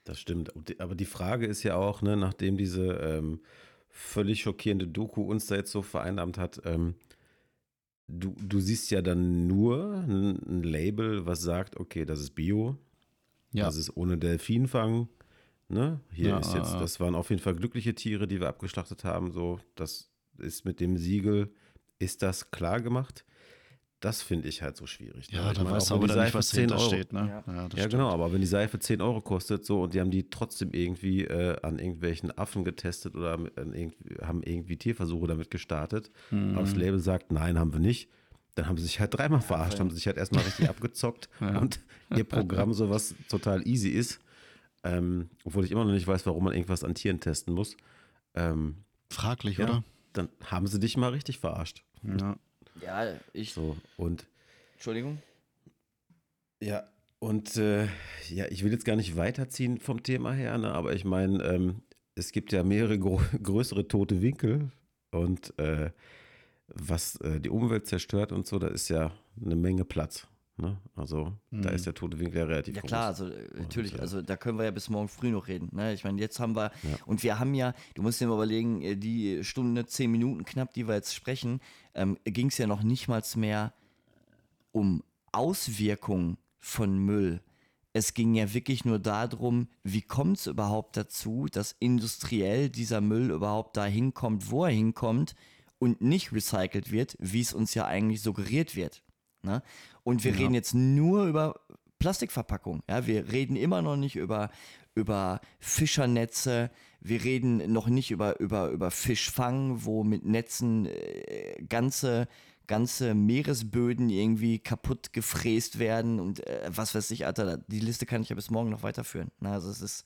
Das stimmt. Aber die Frage ist ja auch, ne, nachdem diese ähm, völlig schockierende Doku uns da jetzt so vereinnahmt hat, ähm, du, du siehst ja dann nur ein, ein, Label, was sagt, okay, das ist Bio, ja. das ist ohne Delfinfang. Ne? Hier ja, ist jetzt, das waren auf jeden Fall glückliche Tiere, die wir abgeschlachtet haben. So, das ist mit dem Siegel, ist das klar gemacht. Das finde ich halt so schwierig. Ne? Ja, dann weißt du aber dann nicht, was 10 Euro, steht. Ne? Ja, ja, ja genau, aber wenn die Seife 10 Euro kostet so und die haben die trotzdem irgendwie äh, an irgendwelchen Affen getestet oder irgendwie, haben irgendwie Tierversuche damit gestartet, mhm. aber das Label sagt, nein, haben wir nicht, dann haben sie sich halt dreimal verarscht, haben sie sich halt erstmal richtig [laughs] abgezockt und ihr Programm sowas total easy ist, ähm, obwohl ich immer noch nicht weiß, warum man irgendwas an Tieren testen muss. Ähm, Fraglich, oder? Dann haben sie dich mal richtig verarscht. Ja. Ja, ich. So, und. Entschuldigung. Ja, und äh, ja, ich will jetzt gar nicht weiterziehen vom Thema her, ne, aber ich meine, ähm, es gibt ja mehrere [laughs] größere tote Winkel und äh, was äh, die Umwelt zerstört und so, da ist ja eine Menge Platz. Ne? Also mhm. da ist der tote Winkel ja relativ Ja groß. klar, also äh, natürlich, und, äh, also da können wir ja bis morgen früh noch reden. Ne? Ich meine, jetzt haben wir, ja. und wir haben ja, du musst dir mal überlegen, äh, die Stunde, zehn Minuten knapp, die wir jetzt sprechen, ähm, ging es ja noch nicht mal mehr um Auswirkungen von Müll. Es ging ja wirklich nur darum, wie kommt es überhaupt dazu, dass industriell dieser Müll überhaupt da hinkommt, wo er hinkommt und nicht recycelt wird, wie es uns ja eigentlich suggeriert wird. Ne? Und wir ja. reden jetzt nur über Plastikverpackung. Ja, wir reden immer noch nicht über, über Fischernetze. Wir reden noch nicht über, über, über Fischfang, wo mit Netzen äh, ganze, ganze Meeresböden irgendwie kaputt gefräst werden und äh, was weiß ich, Alter. Die Liste kann ich ja bis morgen noch weiterführen. Na, also es ist.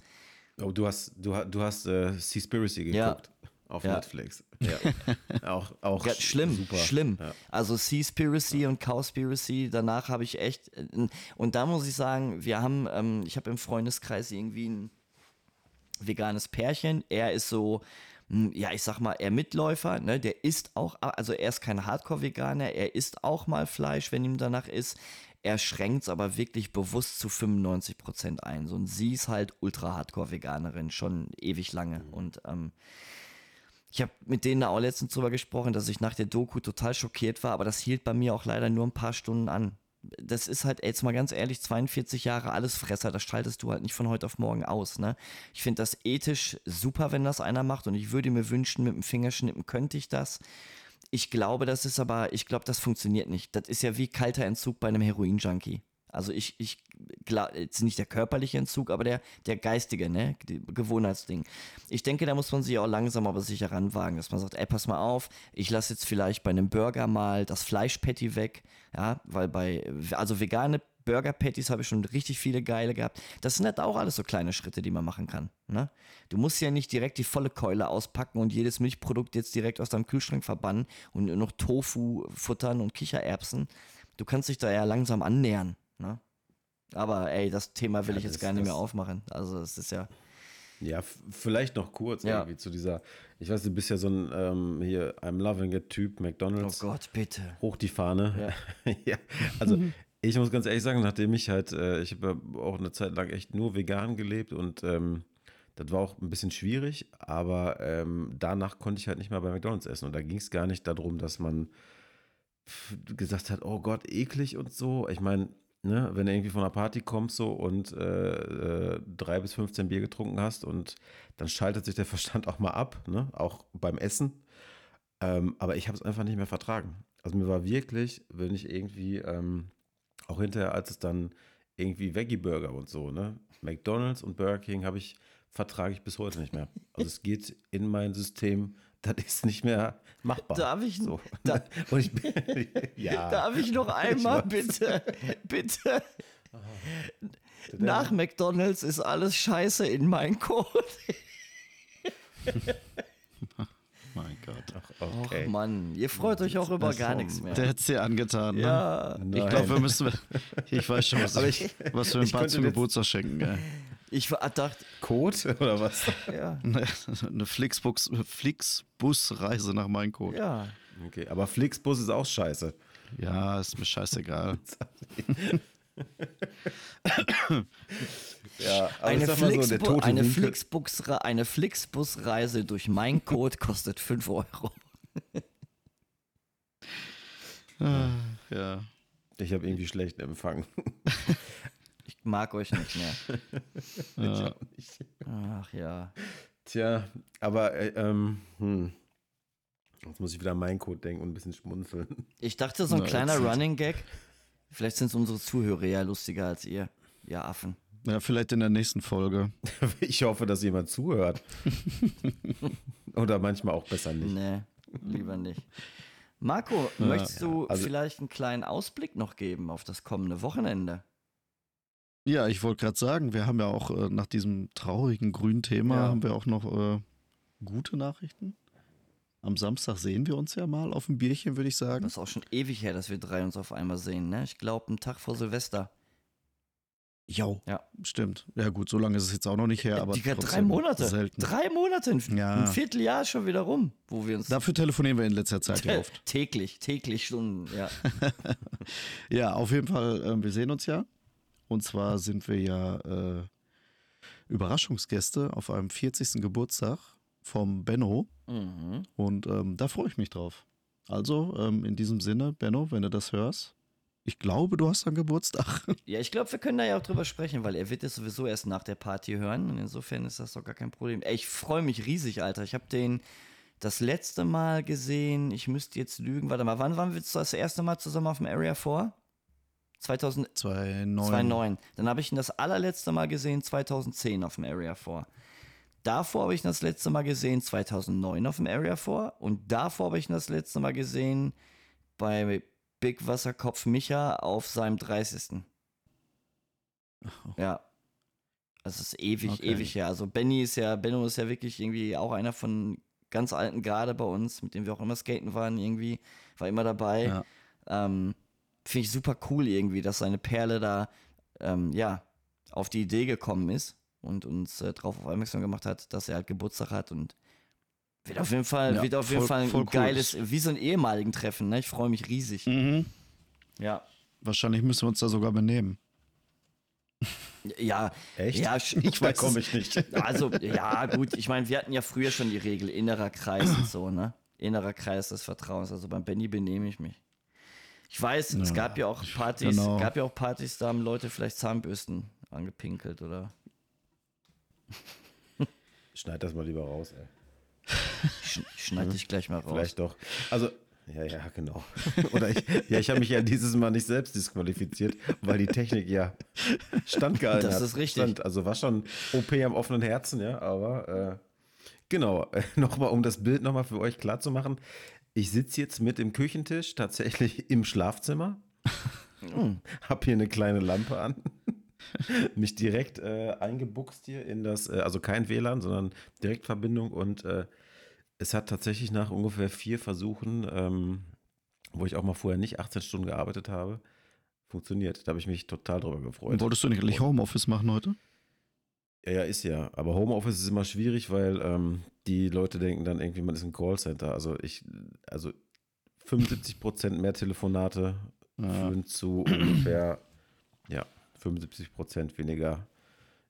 Oh, du hast, du, du hast äh, Seaspiracy geguckt. Ja auf ja. Netflix. Ja. [laughs] auch auch ja, schlimm, super. schlimm. Ja. Also Seaspiracy und Cowspiracy, danach habe ich echt und da muss ich sagen, wir haben ähm, ich habe im Freundeskreis irgendwie ein veganes Pärchen, er ist so hm, ja, ich sag mal, er Mitläufer, ne, der isst auch, also er ist kein Hardcore-Veganer, er isst auch mal Fleisch, wenn ihm danach ist. Er schränkt es aber wirklich bewusst zu 95% ein. So, und sie ist halt ultra-Hardcore-Veganerin, schon ewig lange. Mhm. Und ähm, ich habe mit denen auch letztens drüber gesprochen, dass ich nach der Doku total schockiert war, aber das hielt bei mir auch leider nur ein paar Stunden an. Das ist halt, jetzt mal ganz ehrlich, 42 Jahre Allesfresser, das schaltest du halt nicht von heute auf morgen aus. Ne? Ich finde das ethisch super, wenn das einer macht und ich würde mir wünschen, mit dem Fingerschnippen könnte ich das. Ich glaube, das ist aber, ich glaube, das funktioniert nicht. Das ist ja wie kalter Entzug bei einem Heroin-Junkie. Also ich, ich jetzt nicht der körperliche Entzug, aber der, der geistige, ne, Gewohnheitsding. Ich denke, da muss man sich auch langsam aber sicher ranwagen, dass man sagt, ey, pass mal auf, ich lasse jetzt vielleicht bei einem Burger mal das Fleischpatty weg, ja, weil bei, also vegane Burger Patties habe ich schon richtig viele geile gehabt. Das sind halt auch alles so kleine Schritte, die man machen kann. Ne? Du musst ja nicht direkt die volle Keule auspacken und jedes Milchprodukt jetzt direkt aus deinem Kühlschrank verbannen und nur noch Tofu futtern und Kichererbsen. Du kannst dich da ja langsam annähern. Ne? Aber ey, das Thema will ja, ich jetzt gar nicht mehr aufmachen. Also es ist ja. Ja, vielleicht noch kurz ja. irgendwie zu dieser, ich weiß, du bist ja so ein ähm, hier, I'm loving it Typ, McDonalds. Oh Gott, bitte. Hoch die Fahne. Ja. [laughs] ja. Also ich muss ganz ehrlich sagen, nachdem ich halt, äh, ich habe auch eine Zeit lang echt nur vegan gelebt und ähm, das war auch ein bisschen schwierig, aber ähm, danach konnte ich halt nicht mehr bei McDonalds essen. Und da ging es gar nicht darum, dass man gesagt hat, oh Gott, eklig und so. Ich meine, ne, wenn du irgendwie von einer Party kommst so und äh, äh, drei bis 15 Bier getrunken hast und dann schaltet sich der [laughs] Verstand auch mal ab, ne, auch beim Essen. Ähm, aber ich habe es einfach nicht mehr vertragen. Also mir war wirklich, wenn ich irgendwie, ähm, auch hinterher, als es dann irgendwie Veggie-Burger und so, ne, McDonalds und Burger King habe ich, vertrage ich bis heute nicht mehr. Also es geht in mein System das ist nicht mehr machbar. Darf ich, so. da, [laughs] ich, [laughs] ja, darf ich noch einmal, ich bitte, bitte. nach McDonalds ist alles scheiße in mein Code. [laughs] mein Gott. Ach, okay. Och Mann, ihr freut euch auch über gar nichts mehr. Der hat es dir angetan. Ne? Ja. Ich glaube, wir müssen. Ich weiß schon, was, ich, was wir ein paar zum Geburtstag schenken. Gell? Ich dachte. Code oder was? Ja. Eine Flixbus, Flixbus-Reise nach Code. Ja. Okay, aber Flixbus ist auch scheiße. Ja, ist mir scheißegal. [laughs] ja, eine, Flixbu so, eine, Flixbus eine Flixbus-Reise durch mein Code kostet 5 Euro. ah, ja. Ich habe irgendwie schlechten Empfang. [laughs] ich mag euch nicht mehr. [laughs] Nicht. Ach ja. Tja, aber äh, ähm, hm. Jetzt muss ich wieder an meinen Code denken und ein bisschen schmunzeln. Ich dachte, so ein Na, kleiner Running Gag. Vielleicht sind unsere Zuhörer ja lustiger als ihr, ihr Affen. Ja, vielleicht in der nächsten Folge. [laughs] Ich hoffe, dass jemand zuhört. [laughs] Oder manchmal auch besser nicht. Nee, lieber nicht. Marco, ja, möchtest du also, vielleicht einen kleinen Ausblick noch geben auf das kommende Wochenende? Ja, ich wollte gerade sagen, wir haben ja auch äh, nach diesem traurigen grünen Thema ja. haben wir auch noch äh, gute Nachrichten. Am Samstag sehen wir uns ja mal auf ein Bierchen, würde ich sagen. Das ist auch schon ewig her, dass wir drei uns auf einmal sehen, ne? Ich glaube, einen Tag vor Silvester. Jo, ja, stimmt. Ja gut, so lange ist es jetzt auch noch nicht her, aber Digga, drei Monate. Selten. Drei Monate, ein, ja. ein Vierteljahr schon wieder rum, wo wir uns. Dafür telefonieren wir in letzter Zeit ja [laughs] oft. täglich, täglich Stunden, ja. [laughs] ja, auf jeden Fall, äh, wir sehen uns ja. Und zwar sind wir ja äh, Überraschungsgäste auf einem 40. Geburtstag vom Benno. Mhm. Und ähm, da freue ich mich drauf. Also, ähm, in diesem Sinne, Benno, wenn du das hörst, ich glaube, du hast einen Geburtstag. [laughs] Ja, ich glaube, wir können da ja auch drüber sprechen, weil er wird es sowieso erst nach der Party hören. Und insofern ist das doch gar kein Problem. Ey, ich freue mich riesig, Alter. Ich habe den das letzte Mal gesehen. Ich müsste jetzt lügen. Warte mal, wann waren wir das erste Mal zusammen auf dem Area 4? 2009. 2009. Dann habe ich ihn das allerletzte Mal gesehen 2010 auf dem Area 4. Davor habe ich ihn das letzte Mal gesehen 2009 auf dem Area 4 und davor habe ich ihn das letzte Mal gesehen bei Big Wasserkopf Micha auf seinem 30. Oh. Ja. Das ist ewig, okay. ewig her. Also Benny ist ja, Benno ist ja wirklich irgendwie auch einer von ganz alten Garde bei uns, mit dem wir auch immer skaten waren, irgendwie, war immer dabei. Ja. Ähm, Finde ich super cool irgendwie, dass seine Perle da, ähm, ja, auf die Idee gekommen ist und uns äh, darauf aufmerksam gemacht hat, dass er halt Geburtstag hat und wird auf jeden Fall, ja, wird auf jeden Fall ein cool. geiles, wie so ein ehemaligen Treffen, ne? Ich freue mich riesig. Mhm. Ja. Wahrscheinlich müssen wir uns da sogar benehmen. Ja, echt? Ja, ich weiß komme ich nicht. [laughs] Also, ja, gut, ich meine, wir hatten ja früher schon die Regel, innerer Kreis und so, ne? Innerer Kreis des Vertrauens. Also beim Benny benehme ich mich. Ich weiß, ja, es gab ja auch Partys, genau. gab ja auch Partys, da haben Leute vielleicht Zahnbürsten angepinkelt oder Schneid das mal lieber raus, ey. Sch schneid dich gleich mal raus. Vielleicht doch. Also, ja, ja, genau. [laughs] Oder ich, ja, ich habe mich ja dieses Mal nicht selbst disqualifiziert, weil die Technik ja standgehalten hat. Das ist richtig. Stand, also war schon OP am offenen Herzen, ja, aber äh, genau, äh, nochmal, um das Bild nochmal für euch klar zu machen. Ich sitze jetzt mit dem Küchentisch tatsächlich [laughs] im Schlafzimmer. Hm. [laughs] Hab hier eine kleine Lampe an. [laughs] mich direkt äh, eingebuchst hier in das, äh, also kein WLAN, sondern Direktverbindung und äh, es hat tatsächlich nach ungefähr vier Versuchen, ähm, wo ich auch mal vorher nicht 18 Stunden gearbeitet habe, funktioniert. Da habe ich mich total drüber gefreut. Wolltest du nicht eigentlich Homeoffice machen heute? Ja, ja, ist ja. Aber Homeoffice ist immer schwierig, weil ähm, die Leute denken dann irgendwie, man ist ein Callcenter. Also ich, also 75 Prozent mehr Telefonate ja. führen zu ungefähr, ja, 75 Prozent weniger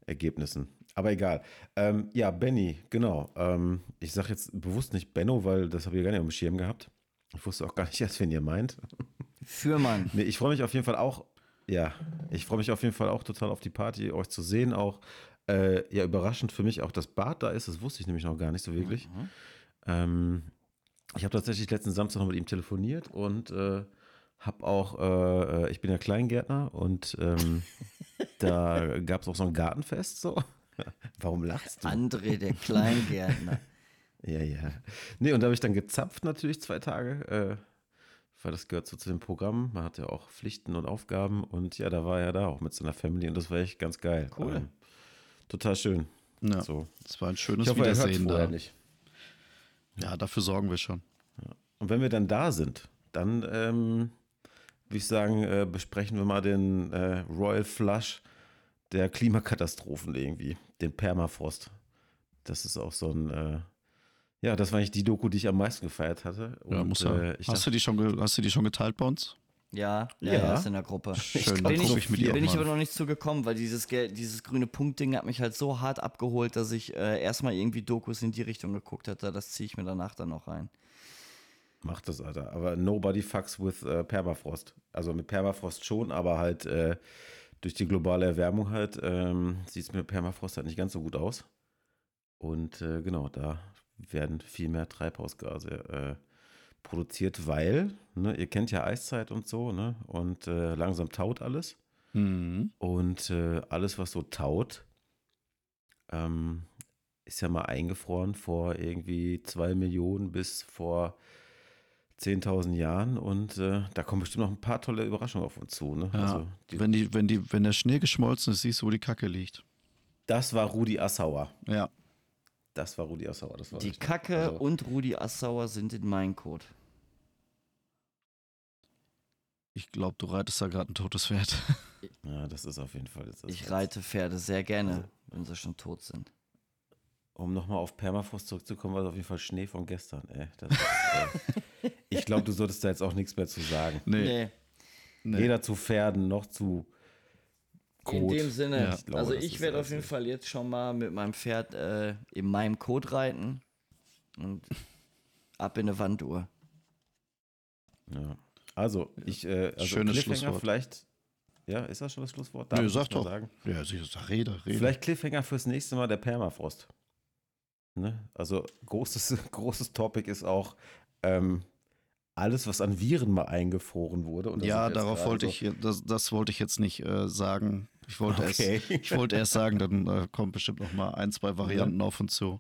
Ergebnissen. Aber egal. Ähm, ja, Benny, genau. Ähm, ich sage jetzt bewusst nicht Benno, weil das habe ich gar nicht auf dem Schirm gehabt. Ich wusste auch gar nicht [laughs] erst, wen ihr meint. Fürmann. Nee, ich freue mich auf jeden Fall auch, ja, ich freue mich auf jeden Fall auch total auf die Party, euch zu sehen. Auch, äh, ja, überraschend für mich auch, dass Bart da ist. Das wusste ich nämlich noch gar nicht so wirklich. Mhm. Ähm, ich habe tatsächlich letzten Samstag noch mit ihm telefoniert und äh, hab auch, äh, äh, ich bin ja Kleingärtner und ähm, [laughs] da gab es auch so ein Gartenfest so. [laughs] Warum lachst du? André, der Kleingärtner. [laughs] ja, ja. Nee, und da habe ich dann gezapft natürlich zwei Tage. Äh, weil das gehört so zu dem Programm. Man hat ja auch Pflichten und Aufgaben und ja, da war er da auch mit seiner Family und das war echt ganz geil. Cool. Ähm, total schön. Ja, so. das war ein schönes ich hoffe, Wiedersehen da. Nicht. Ja, dafür sorgen wir schon. Ja. Und wenn wir dann da sind, dann ähm, würde ich sagen, äh, besprechen wir mal den äh, Royal Flush der Klimakatastrophen irgendwie, den Permafrost. Das ist auch so ein, äh, ja, das war eigentlich die Doku, die ich am meisten gefeiert hatte. Und, ja, muss ja. Äh, hast, dachte, du die schon, hast du die schon geteilt bei uns? Ja, ja, ja. ist in der Gruppe. Schön, bin ich, ich, mit bin ich aber noch nicht zugekommen, weil dieses, dieses grüne Punktding hat mich halt so hart abgeholt, dass ich äh, erstmal irgendwie Dokus in die Richtung geguckt hatte. Das ziehe ich mir danach dann noch rein. Macht das, Alter. Aber nobody fucks with äh, Permafrost. Also mit Permafrost schon, aber halt äh, durch die globale Erwärmung halt ähm, sieht es mit Permafrost halt nicht ganz so gut aus. Und äh, genau, da werden viel mehr Treibhausgase äh, produziert, weil, ne, ihr kennt ja Eiszeit und so, ne? Und äh, langsam taut alles. Mhm. Und äh, alles, was so taut, ähm, ist ja mal eingefroren vor irgendwie zwei Millionen bis vor 10.000 Jahren und äh, da kommen bestimmt noch ein paar tolle Überraschungen auf uns zu. Ne? Ja, also die, wenn, die, wenn, die, wenn der Schnee geschmolzen ist, siehst du, wo die Kacke liegt. Das war Rudi Assauer. Ja. Das war Rudi Assauer. Das war die Kacke also, und Rudi Assauer sind in meinem Code. Ich glaube, du reitest da gerade ein totes Pferd. Ja, das ist auf jeden Fall. Das ich reite Pferde sehr gerne, also, wenn sie schon tot sind. Um nochmal auf Permafrost zurückzukommen, war es auf jeden Fall Schnee von gestern. Ey, ist, äh, [laughs] ich glaube, du solltest da jetzt auch nichts mehr zu sagen. Nee. nee. Weder zu Pferden noch zu Code. In dem Sinne, ja. ich glaube, also ich werde auf jeden Fall jetzt schon mal mit meinem Pferd äh, in meinem Code reiten und ab in eine Wanduhr. Ja. Also, ich, äh, also Schönes Schlusswort. vielleicht, ja, ist das schon das Schlusswort? Darf Nö, sag doch. Sagen? Ja, sag, rede, rede. Vielleicht Cliffhanger fürs nächste Mal der Permafrost. Ne? Also, großes, [laughs] großes Topic ist auch, ähm, alles, was an Viren mal eingefroren wurde. ja, darauf wollte so ich, das, das, wollte ich jetzt nicht äh, sagen. Ich wollte, okay. erst, ich wollte erst sagen, dann äh, kommt bestimmt noch mal ein, zwei Varianten ja. auf und zu.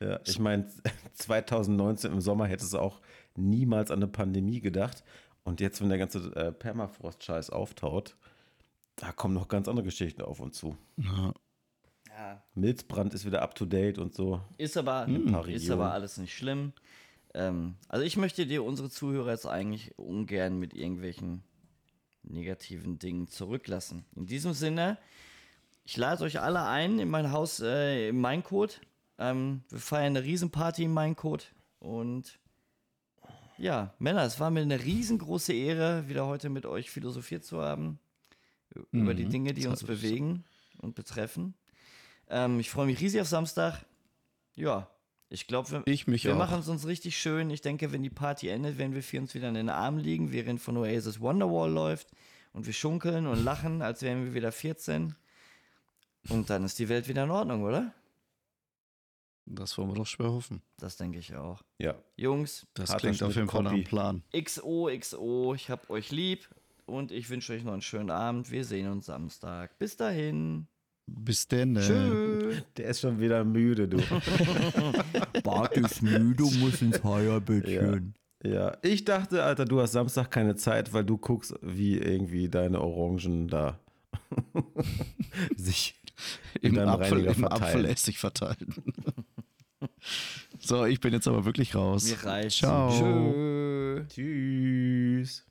Ja, ich meine, [laughs] 2019 im Sommer hätte es auch niemals an eine Pandemie gedacht. Und jetzt, wenn der ganze äh, Permafrost-Scheiß auftaut, da kommen noch ganz andere Geschichten auf uns zu. Ja. ja. Milzbrand ist wieder up to date und so. Ist aber, ist aber alles nicht schlimm. Ähm, also ich möchte dir unsere Zuhörer jetzt eigentlich ungern mit irgendwelchen negativen Dingen zurücklassen. In diesem Sinne, ich lade euch alle ein in mein Haus äh, im Maincode. Ähm, wir feiern eine Riesenparty im Maincode und ja, Männer, es war mir eine riesengroße Ehre, wieder heute mit euch philosophiert zu haben. Mhm, über die mhm. Dinge, die uns bewegen und betreffen. Ähm, ich freue mich riesig auf Samstag. Ja, ich glaube, wir, wir machen es uns richtig schön. Ich denke, wenn die Party endet, werden wir für uns wieder in den Armen liegen, während von Oasis Wonderwall läuft und wir schunkeln und lachen, als wären wir wieder 14. Und dann ist die Welt wieder in Ordnung, oder? Das wollen wir doch schwer hoffen. Das denke ich auch. Ja. Jungs, das klingt auf jeden Fall nach einem Plan. XOXO, ich hab euch lieb und ich wünsche euch noch einen schönen Abend. Wir sehen uns Samstag. Bis dahin. Bis denn. Tschö. Der ist schon wieder müde, du. [laughs] Bart ist müde, muss ins Heierbettchen. Ja. ja, ich dachte, Alter, du hast Samstag keine Zeit, weil du guckst, wie irgendwie deine Orangen da [laughs] sich im, Apfel, im Apfelessig verteilen. [laughs] so, ich bin jetzt aber wirklich raus. Mir reicht. Ciao. Tschö. Tschüss.